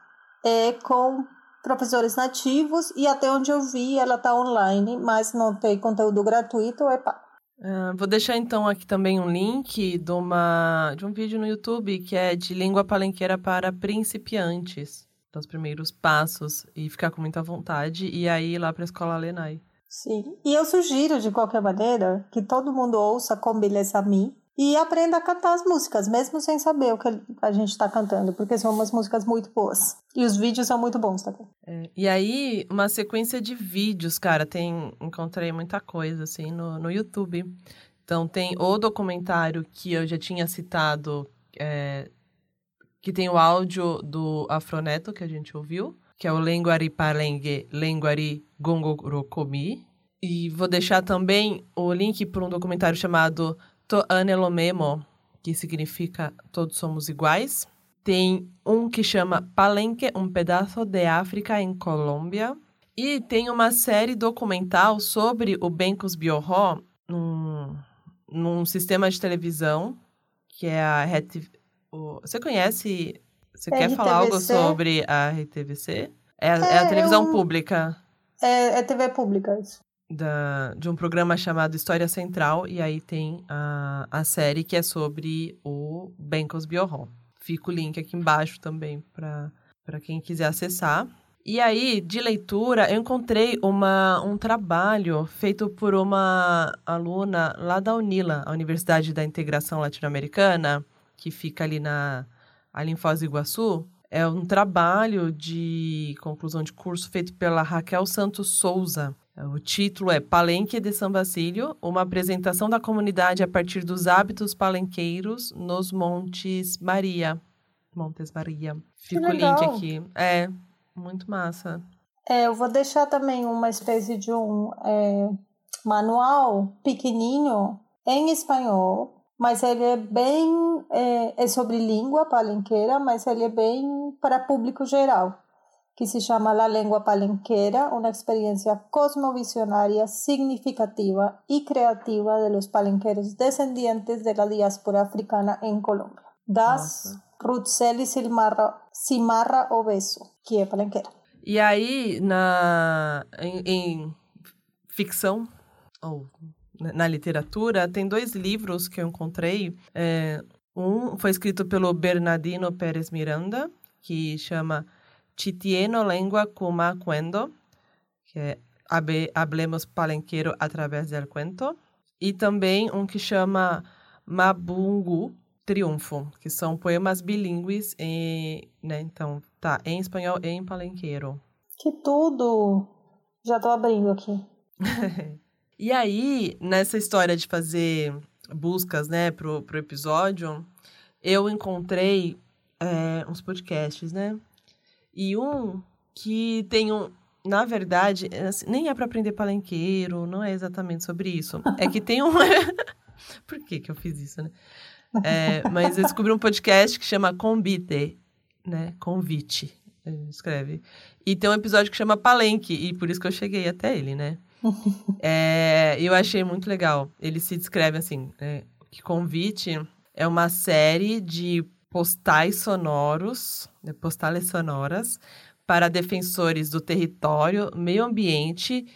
Speaker 2: é com professores nativos e até onde eu vi ela está online, mas não tem conteúdo gratuito, é pago.
Speaker 1: Ah, vou deixar então aqui também um link de, uma, de um vídeo no YouTube que é de língua palenqueira para principiantes. Dos primeiros passos e ficar com muita vontade e aí ir lá para a escola Lenai.
Speaker 2: Sim. E eu sugiro, de qualquer maneira, que todo mundo ouça com Beleza Mi e aprenda a cantar as músicas, mesmo sem saber o que a gente está cantando, porque são umas músicas muito boas. E os vídeos são muito bons também.
Speaker 1: É, e aí, uma sequência de vídeos, cara, tem. Encontrei muita coisa, assim, no, no YouTube. Então, tem o documentário que eu já tinha citado, é, que tem o áudio do Afroneto, que a gente ouviu, que é o Lenguari Palengue Lenguari Gongorokomi. E vou deixar também o link para um documentário chamado To Anelomemo, que significa Todos Somos Iguais. Tem um que chama Palenque, um pedaço de África em Colômbia. E tem uma série documental sobre o Bencos Biorró num, num sistema de televisão, que é a RT... o- Você conhece... Você quer falar algo sobre a RTVC? É, a- é
Speaker 2: É,
Speaker 1: a televisão
Speaker 2: eu-
Speaker 1: pública.
Speaker 2: É, é TV pública isso.
Speaker 1: Da, de um programa chamado História Central, e aí tem a, a série que é sobre o Benkos Biohol. Fica o link aqui embaixo também para quem quiser acessar. E aí, de leitura, eu encontrei uma, um trabalho feito por uma aluna lá da UNILA, a Universidade da Integração Latino-Americana, que fica ali, na, ali em Foz do Iguaçu. É um trabalho de conclusão de curso feito pela Raquel Santos Souza. O título é Palenque de São Basílio, uma apresentação da comunidade a partir dos hábitos palenqueiros nos Montes Maria. Montes Maria. Fica o link aqui. É, muito massa.
Speaker 2: É, eu vou deixar também uma espécie de um é, manual pequenininho em espanhol, mas ele é bem é, é sobre língua palenqueira, mas ele é bem para público geral, que se chama La Lengua Palenquera, uma experiência cosmovisionária significativa e criativa de los palenqueros descendientes de la diáspora africana em Colômbia. Das Nossa. Rutzeli Simarra, Simarra Obeso, que é palenqueira.
Speaker 1: E aí, na, em, em ficção, ou na literatura, tem dois livros que eu encontrei. É, um foi escrito pelo Bernardino Pérez Miranda, que chama Chitieno Lengua Kuma Cuendo, que é Hablemos Palenqueiro através del cuento. E também um que chama Mabungu, Triunfo, que são poemas bilíngues, em, né? Então, tá, em espanhol e em palenqueiro.
Speaker 2: Que tudo! Já tô abrindo aqui. *laughs*
Speaker 1: e aí, nessa história de fazer buscas, né, pro, pro episódio, eu encontrei é, uns podcasts, né? E um que tem um. Na verdade, assim, nem é para aprender palenqueiro, não é exatamente sobre isso. É que tem um. *laughs* Por que, que eu fiz isso, né? É, mas eu descobri um podcast que chama Convite, né? Convite, escreve. E tem um episódio que chama Palenque, e por isso que eu cheguei até ele, né? é, eu achei muito legal. Ele se descreve assim, né? que Convite é uma série de postais sonoros, né? postales sonoras, para defensores do território, meio ambiente,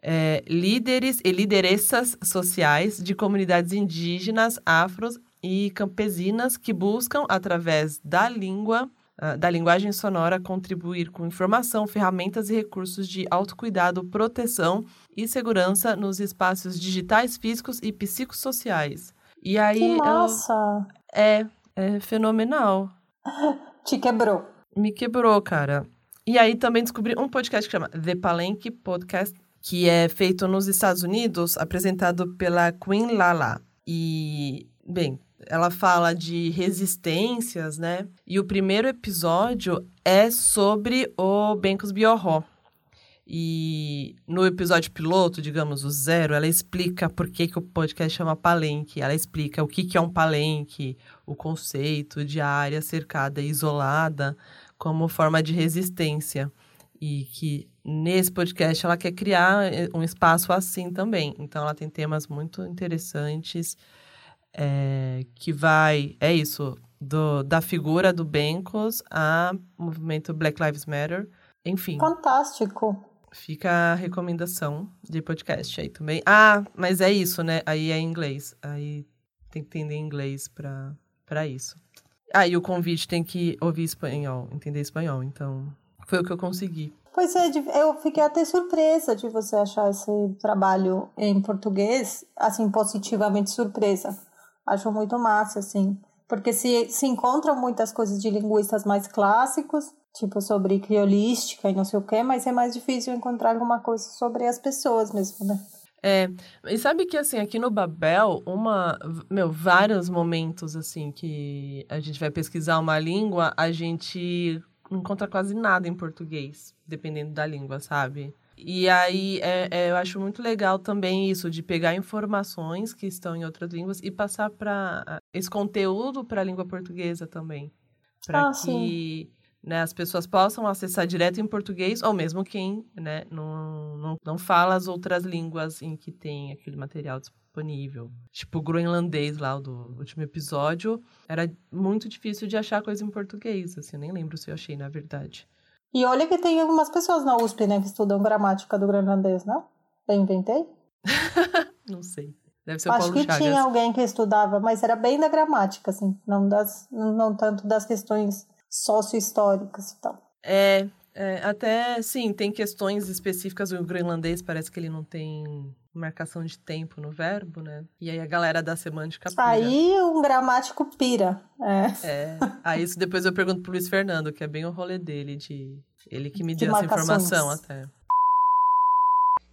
Speaker 1: é, líderes e lideranças sociais de comunidades indígenas, afros e campesinas que buscam, através da língua, uh, da linguagem sonora, contribuir com informação, ferramentas e recursos de autocuidado, proteção e segurança nos espaços digitais, físicos e psicossociais. E aí.
Speaker 2: Que massa!
Speaker 1: é, é fenomenal. *laughs*
Speaker 2: Te quebrou.
Speaker 1: Me quebrou, cara. E aí também descobri um podcast que chama The Palenque Podcast, que é feito nos Estados Unidos, apresentado pela Queen Lala. E, bem, ela fala de resistências, né? E o primeiro episódio é sobre o Bencos Biorró. E no episódio piloto, digamos, o zero, ela explica por que, que o podcast chama palenque. Ela explica o que, que é um palenque, o conceito de área cercada e isolada como forma de resistência. E que nesse podcast ela quer criar eh, um espaço assim também. Então ela tem temas muito interessantes é, que vai, é isso, do, da figura do Bencos a movimento Black Lives Matter, enfim.
Speaker 2: Fantástico.
Speaker 1: Fica a recomendação de podcast aí também. Ah, mas é isso, né? Aí é inglês. Aí tem que entender inglês para isso. Ah, e o convite tem que ouvir espanhol, entender espanhol. Então, foi o que eu consegui.
Speaker 2: Pois é, eu fiquei até surpresa de você achar esse trabalho em português, assim, positivamente surpresa. Acho muito massa, assim. Porque se, se encontram muitas coisas de linguistas mais clássicos, tipo sobre criolística e não sei o quê, mas é mais difícil encontrar alguma coisa sobre as pessoas mesmo, né?
Speaker 1: É, e sabe que assim, aqui no Babel, uma, meu, vários momentos assim que a gente vai pesquisar uma língua, a gente não encontra quase nada em português, dependendo da língua, sabe? E aí é, é, eu acho muito legal também isso, de pegar informações que estão em outras línguas e passar para esse conteúdo para a língua portuguesa também. Para
Speaker 2: ah,
Speaker 1: que né, as pessoas possam acessar direto em português, ou mesmo quem né, não, não, não fala as outras línguas em que tem aquele material disponível. Tipo o groenlandês lá do último episódio, era muito difícil de achar coisa em português, assim, eu nem lembro se eu achei, na verdade.
Speaker 2: E olha que tem algumas pessoas na USP, né, que estudam gramática do groenlandês, não? Eu inventei? *laughs*
Speaker 1: Não sei. Deve ser o
Speaker 2: Acho
Speaker 1: Paulo
Speaker 2: que
Speaker 1: Chagas.
Speaker 2: tinha alguém que estudava, mas era bem da gramática, assim, não, das, não tanto das questões sócio-históricas e tal.
Speaker 1: É, é, até sim, tem questões específicas. O groenlandês parece que ele não tem marcação de tempo no verbo, né? E aí a galera da semântica pira.
Speaker 2: Aí um gramático pira. É.
Speaker 1: É. Aí isso depois eu pergunto pro Luiz Fernando, que é bem o rolê dele, de ele que me
Speaker 2: De
Speaker 1: deu essa informação até.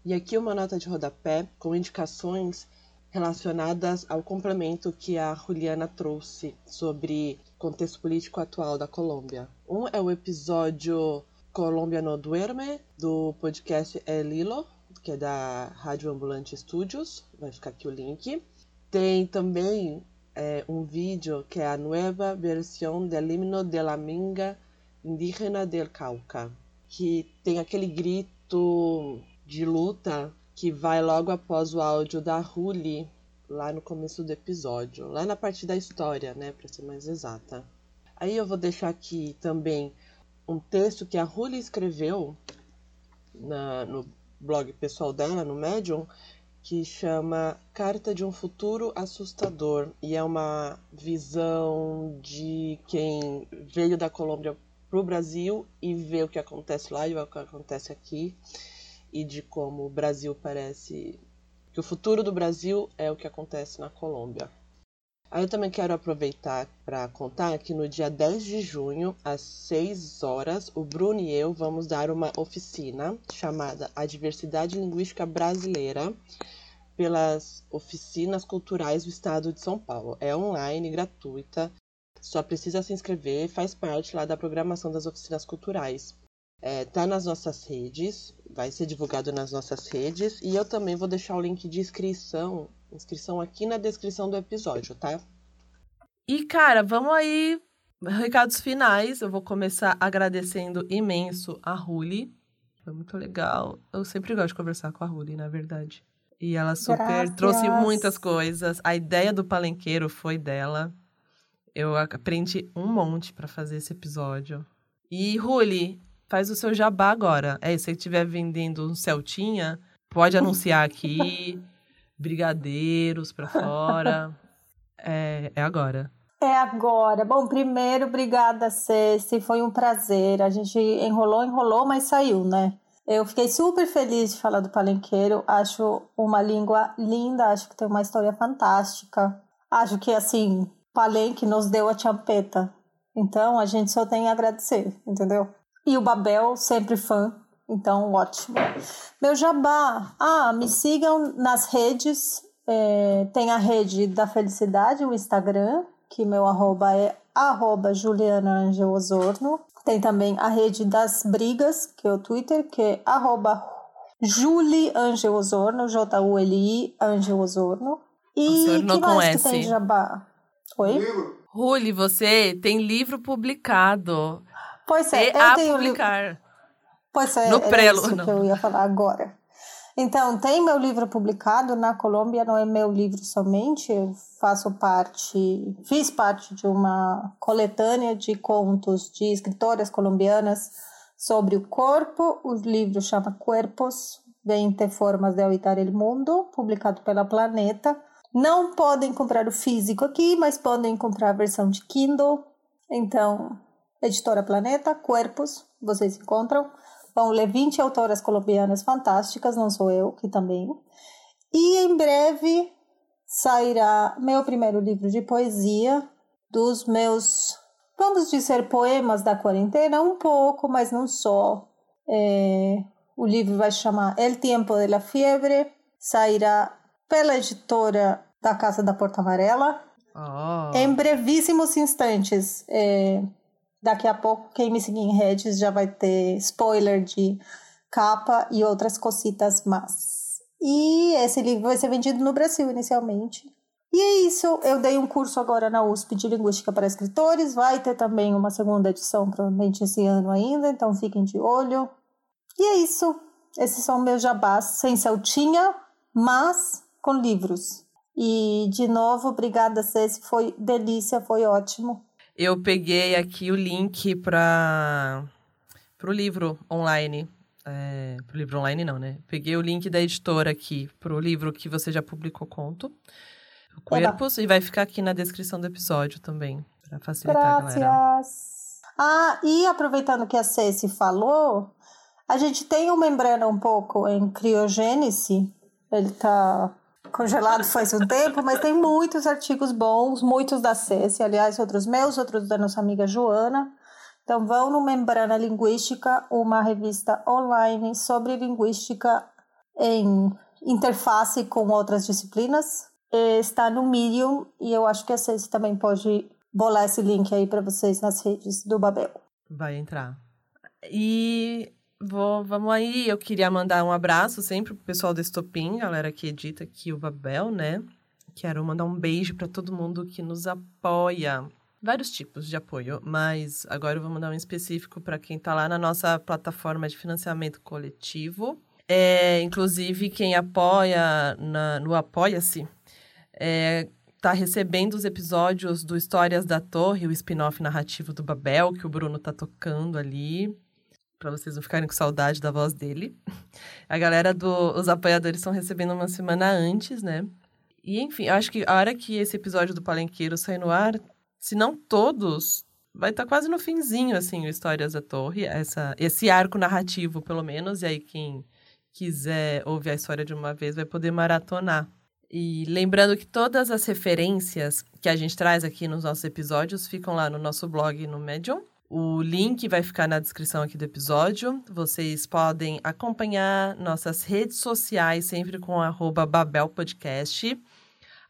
Speaker 8: E aqui uma nota de rodapé com indicações relacionadas ao complemento que a Juliana trouxe sobre contexto político atual da Colômbia. Um é o episódio Colômbia no Duerme, do podcast El Hilo, que é da Rádio Ambulante Studios. Vai ficar aqui o link. Tem também é, um vídeo que é a nova versão del himno de la minga indígena del Cauca, que tem aquele grito de luta que vai logo após o áudio da Ruli, lá no começo do episódio, lá na parte da história, né, para ser mais exata. Aí eu vou deixar aqui também um texto que a Ruli escreveu na- no blog pessoal dela, no Medium, que chama Carta de um Futuro Assustador e é uma visão de quem veio da Colômbia para o Brasil e vê o que acontece lá e o que acontece aqui e de como o Brasil parece que o futuro do Brasil é o que acontece na Colômbia. Aí eu também quero aproveitar para contar que no dia 10 de junho, às 6 horas, o Bruno e eu vamos dar uma oficina chamada A Diversidade Linguística Brasileira pelas oficinas culturais do estado de São Paulo. É online, gratuita, só precisa se inscrever, faz parte lá da programação das oficinas culturais. É, tá nas nossas redes, vai ser divulgado nas nossas redes e eu também vou deixar o link de inscrição, inscrição aqui na descrição do episódio, tá?
Speaker 1: E, cara, vamos aí. Recados finais. Eu vou começar agradecendo imenso a Ruli. Foi muito legal. Eu sempre gosto de conversar com a Ruli, na verdade. E ela super
Speaker 2: Graças.
Speaker 1: trouxe muitas coisas. A ideia do palenqueiro foi dela. Eu aprendi um monte para fazer esse episódio. E, Ruli, faz o seu jabá agora. É, se você estiver vendendo um Celtinha, pode anunciar aqui. *laughs* Brigadeiros para fora. É, é agora.
Speaker 2: É agora. Bom, primeiro, obrigada, Ceci. Foi um prazer. A gente enrolou, enrolou, mas saiu, né? Eu fiquei super feliz de falar do palenqueiro. Acho uma língua linda, acho que tem uma história fantástica. Acho que, assim, Palenque nos deu a champeta. Então, a gente só tem a agradecer, entendeu? E o Babel, sempre fã. Então, ótimo. Meu jabá. Ah, me sigam nas redes. É, tem a rede da felicidade, o Instagram, que meu arroba é arroba Juliana Angel Osorno. Tem também a rede das brigas, que é o Twitter, que é arroba Julie Angel Osorno, J-U-L-I Angel Osorno. E
Speaker 1: Osorno
Speaker 2: que mais
Speaker 1: S.
Speaker 2: que tem jabá? Oi?
Speaker 1: Ruli, você tem livro publicado.
Speaker 2: Pois é,
Speaker 1: e
Speaker 2: eu
Speaker 1: a
Speaker 2: tenho li-
Speaker 1: publicar.
Speaker 2: Pois é,
Speaker 1: No
Speaker 2: era
Speaker 1: prelo,
Speaker 2: isso
Speaker 1: não.
Speaker 2: que eu ia falar agora. Então, tem meu livro publicado na Colômbia, não é meu livro somente, eu faço parte, fiz parte de uma coletânea de contos de escritoras colombianas sobre o corpo. O livro chama Cuerpos, 20 Formas de Habitar el Mundo, publicado pela Planeta. Não podem comprar o físico aqui, mas podem comprar a versão de Kindle. Então, Editora Planeta, Cuerpos, vocês encontram. Vão ler 20 autoras colombianas fantásticas, não sou eu, que também. E em breve sairá meu primeiro livro de poesia, dos meus, vamos dizer, poemas da quarentena, um pouco, mas não só. É, o livro vai chamar El Tiempo de la Fiebre, sairá pela editora da Casa da Porta Amarela,
Speaker 1: Oh.
Speaker 2: em brevíssimos instantes. é, daqui a pouco, quem me seguir em redes já vai ter spoiler de capa e outras cositas más. E esse livro vai ser vendido no Brasil inicialmente. E é isso. Eu dei um curso agora na USP de Linguística para Escritores. Vai ter também uma segunda edição, provavelmente esse ano ainda, então fiquem de olho. E é isso. Esses são meus jabás, sem celtinha, mas com livros. E, de novo, obrigada, Ceci. Foi delícia, foi ótimo.
Speaker 1: Eu peguei aqui o link para o livro online. É, pro livro online não, né? Peguei o link da editora aqui pro livro que você já publicou conto. O Corpos, e vai ficar aqui na descrição do episódio também, para facilitar a galera.
Speaker 2: Gracias. Ah, e aproveitando que a Ceci falou, a gente tem um membrana um pouco em criogênese. Ele tá congelado faz um tempo, mas tem muitos artigos bons, muitos da Ceci, aliás, outros meus, outros da nossa amiga Joana. Então vão no Membrana Linguística, uma revista online sobre linguística em interface com outras disciplinas. Está no Medium e eu acho que a Ceci também pode bolar esse link aí para vocês nas redes do Babel.
Speaker 1: Vai entrar. E vou, vamos aí, eu queria mandar um abraço sempre pro pessoal do Estopim, galera que edita aqui o Babel, né? Quero mandar um beijo para todo mundo que nos apoia. Vários tipos de apoio, mas agora eu vou mandar um específico para quem está lá na nossa plataforma de financiamento coletivo. É, inclusive, quem apoia na, no Apoia-se é, tá recebendo os episódios do Histórias da Torre, o spin-off narrativo do Babel, que o Bruno tá tocando ali, para vocês não ficarem com saudade da voz dele. A galera dos apoiadores estão recebendo uma semana antes, né? E enfim, eu acho que a hora que esse episódio do Palenqueiro sair no ar, se não todos, vai estar quase no finzinho, assim, o Histórias da Torre, essa, esse arco narrativo, pelo menos, e aí quem quiser ouvir a história de uma vez vai poder maratonar. E lembrando que todas as referências que a gente traz aqui nos nossos episódios ficam lá no nosso blog no Medium. O link vai ficar na descrição aqui do episódio. Vocês podem acompanhar nossas redes sociais sempre com arroba Babel Podcast.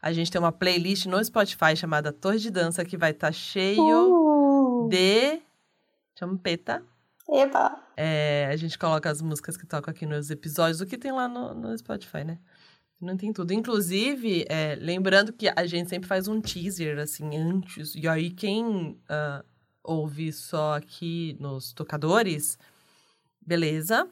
Speaker 1: A gente tem uma playlist no Spotify chamada Torre de Dança que vai estar cheio
Speaker 2: Uh,
Speaker 1: de champeta.
Speaker 2: eba!
Speaker 1: É, a gente coloca as músicas que tocam aqui nos episódios, o que tem lá no, no Spotify, né? Não tem tudo. Inclusive, é, lembrando que a gente sempre faz um teaser, assim, antes. E aí, quem ah, ouve só aqui nos tocadores, beleza.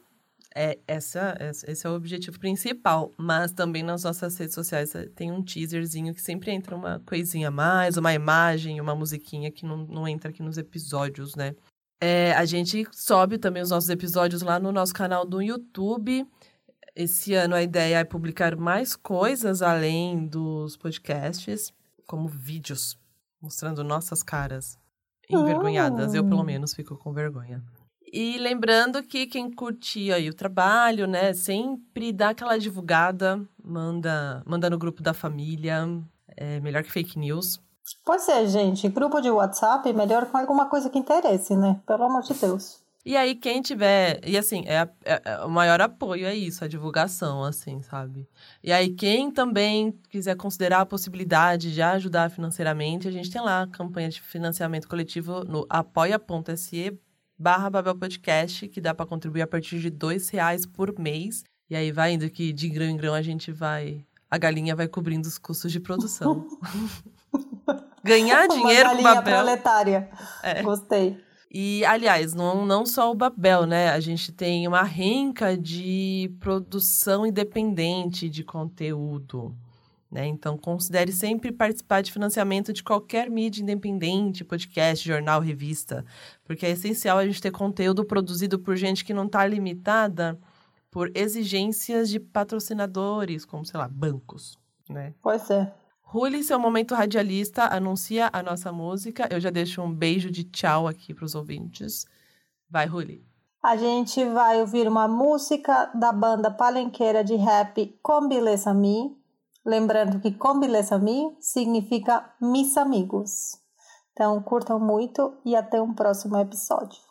Speaker 1: É, essa- esse é o objetivo principal. Mas também nas nossas redes sociais eh, tem um teaserzinho que sempre entra uma coisinha a mais, uma imagem, uma musiquinha que não, não entra aqui nos episódios, né? É, a gente sobe também os nossos episódios lá no nosso canal do YouTube. Esse ano a ideia é publicar mais coisas além dos podcasts, como vídeos mostrando nossas caras envergonhadas. Eu, pelo menos, fico com vergonha. E lembrando que quem curtir aí o trabalho, né, sempre dá aquela divulgada, manda, manda no grupo da família, é melhor que fake news.
Speaker 2: Pois é, gente, grupo de WhatsApp, melhor com alguma coisa que interesse, né? Pelo amor de Deus.
Speaker 1: E aí, quem tiver. E assim, é, é- é o maior apoio é isso, a divulgação, assim, sabe? E aí, quem também quiser considerar a possibilidade de ajudar financeiramente, a gente tem lá a campanha de financiamento coletivo no apoia.se barra Babel Podcast, que dá para contribuir a partir de dois reais por mês. E aí vai indo que de grão em grão a gente vai. A galinha vai cobrindo os custos de produção. *laughs* Ganhar
Speaker 2: Uma
Speaker 1: dinheiro com
Speaker 2: galinha
Speaker 1: Babel.
Speaker 2: proletária.
Speaker 1: É.
Speaker 2: Gostei.
Speaker 1: E, aliás, não, não só o Babel, né? A gente tem uma renca de produção independente de conteúdo. Né? Então, considere sempre participar de financiamento de qualquer mídia independente, podcast, jornal, revista. Porque é essencial a gente ter conteúdo produzido por gente que não está limitada por exigências de patrocinadores, como, sei lá, bancos. Né?
Speaker 2: Pois é.
Speaker 1: Ruli, seu momento radialista, anuncia a nossa música. Eu já deixo um beijo de tchau aqui para os ouvintes. Vai, Ruli.
Speaker 2: A gente vai ouvir uma música da banda palenqueira de rap Combilesa Mi. Lembrando que Combilesa Mi significa Mis Amigos. Então, curtam muito e até um próximo episódio.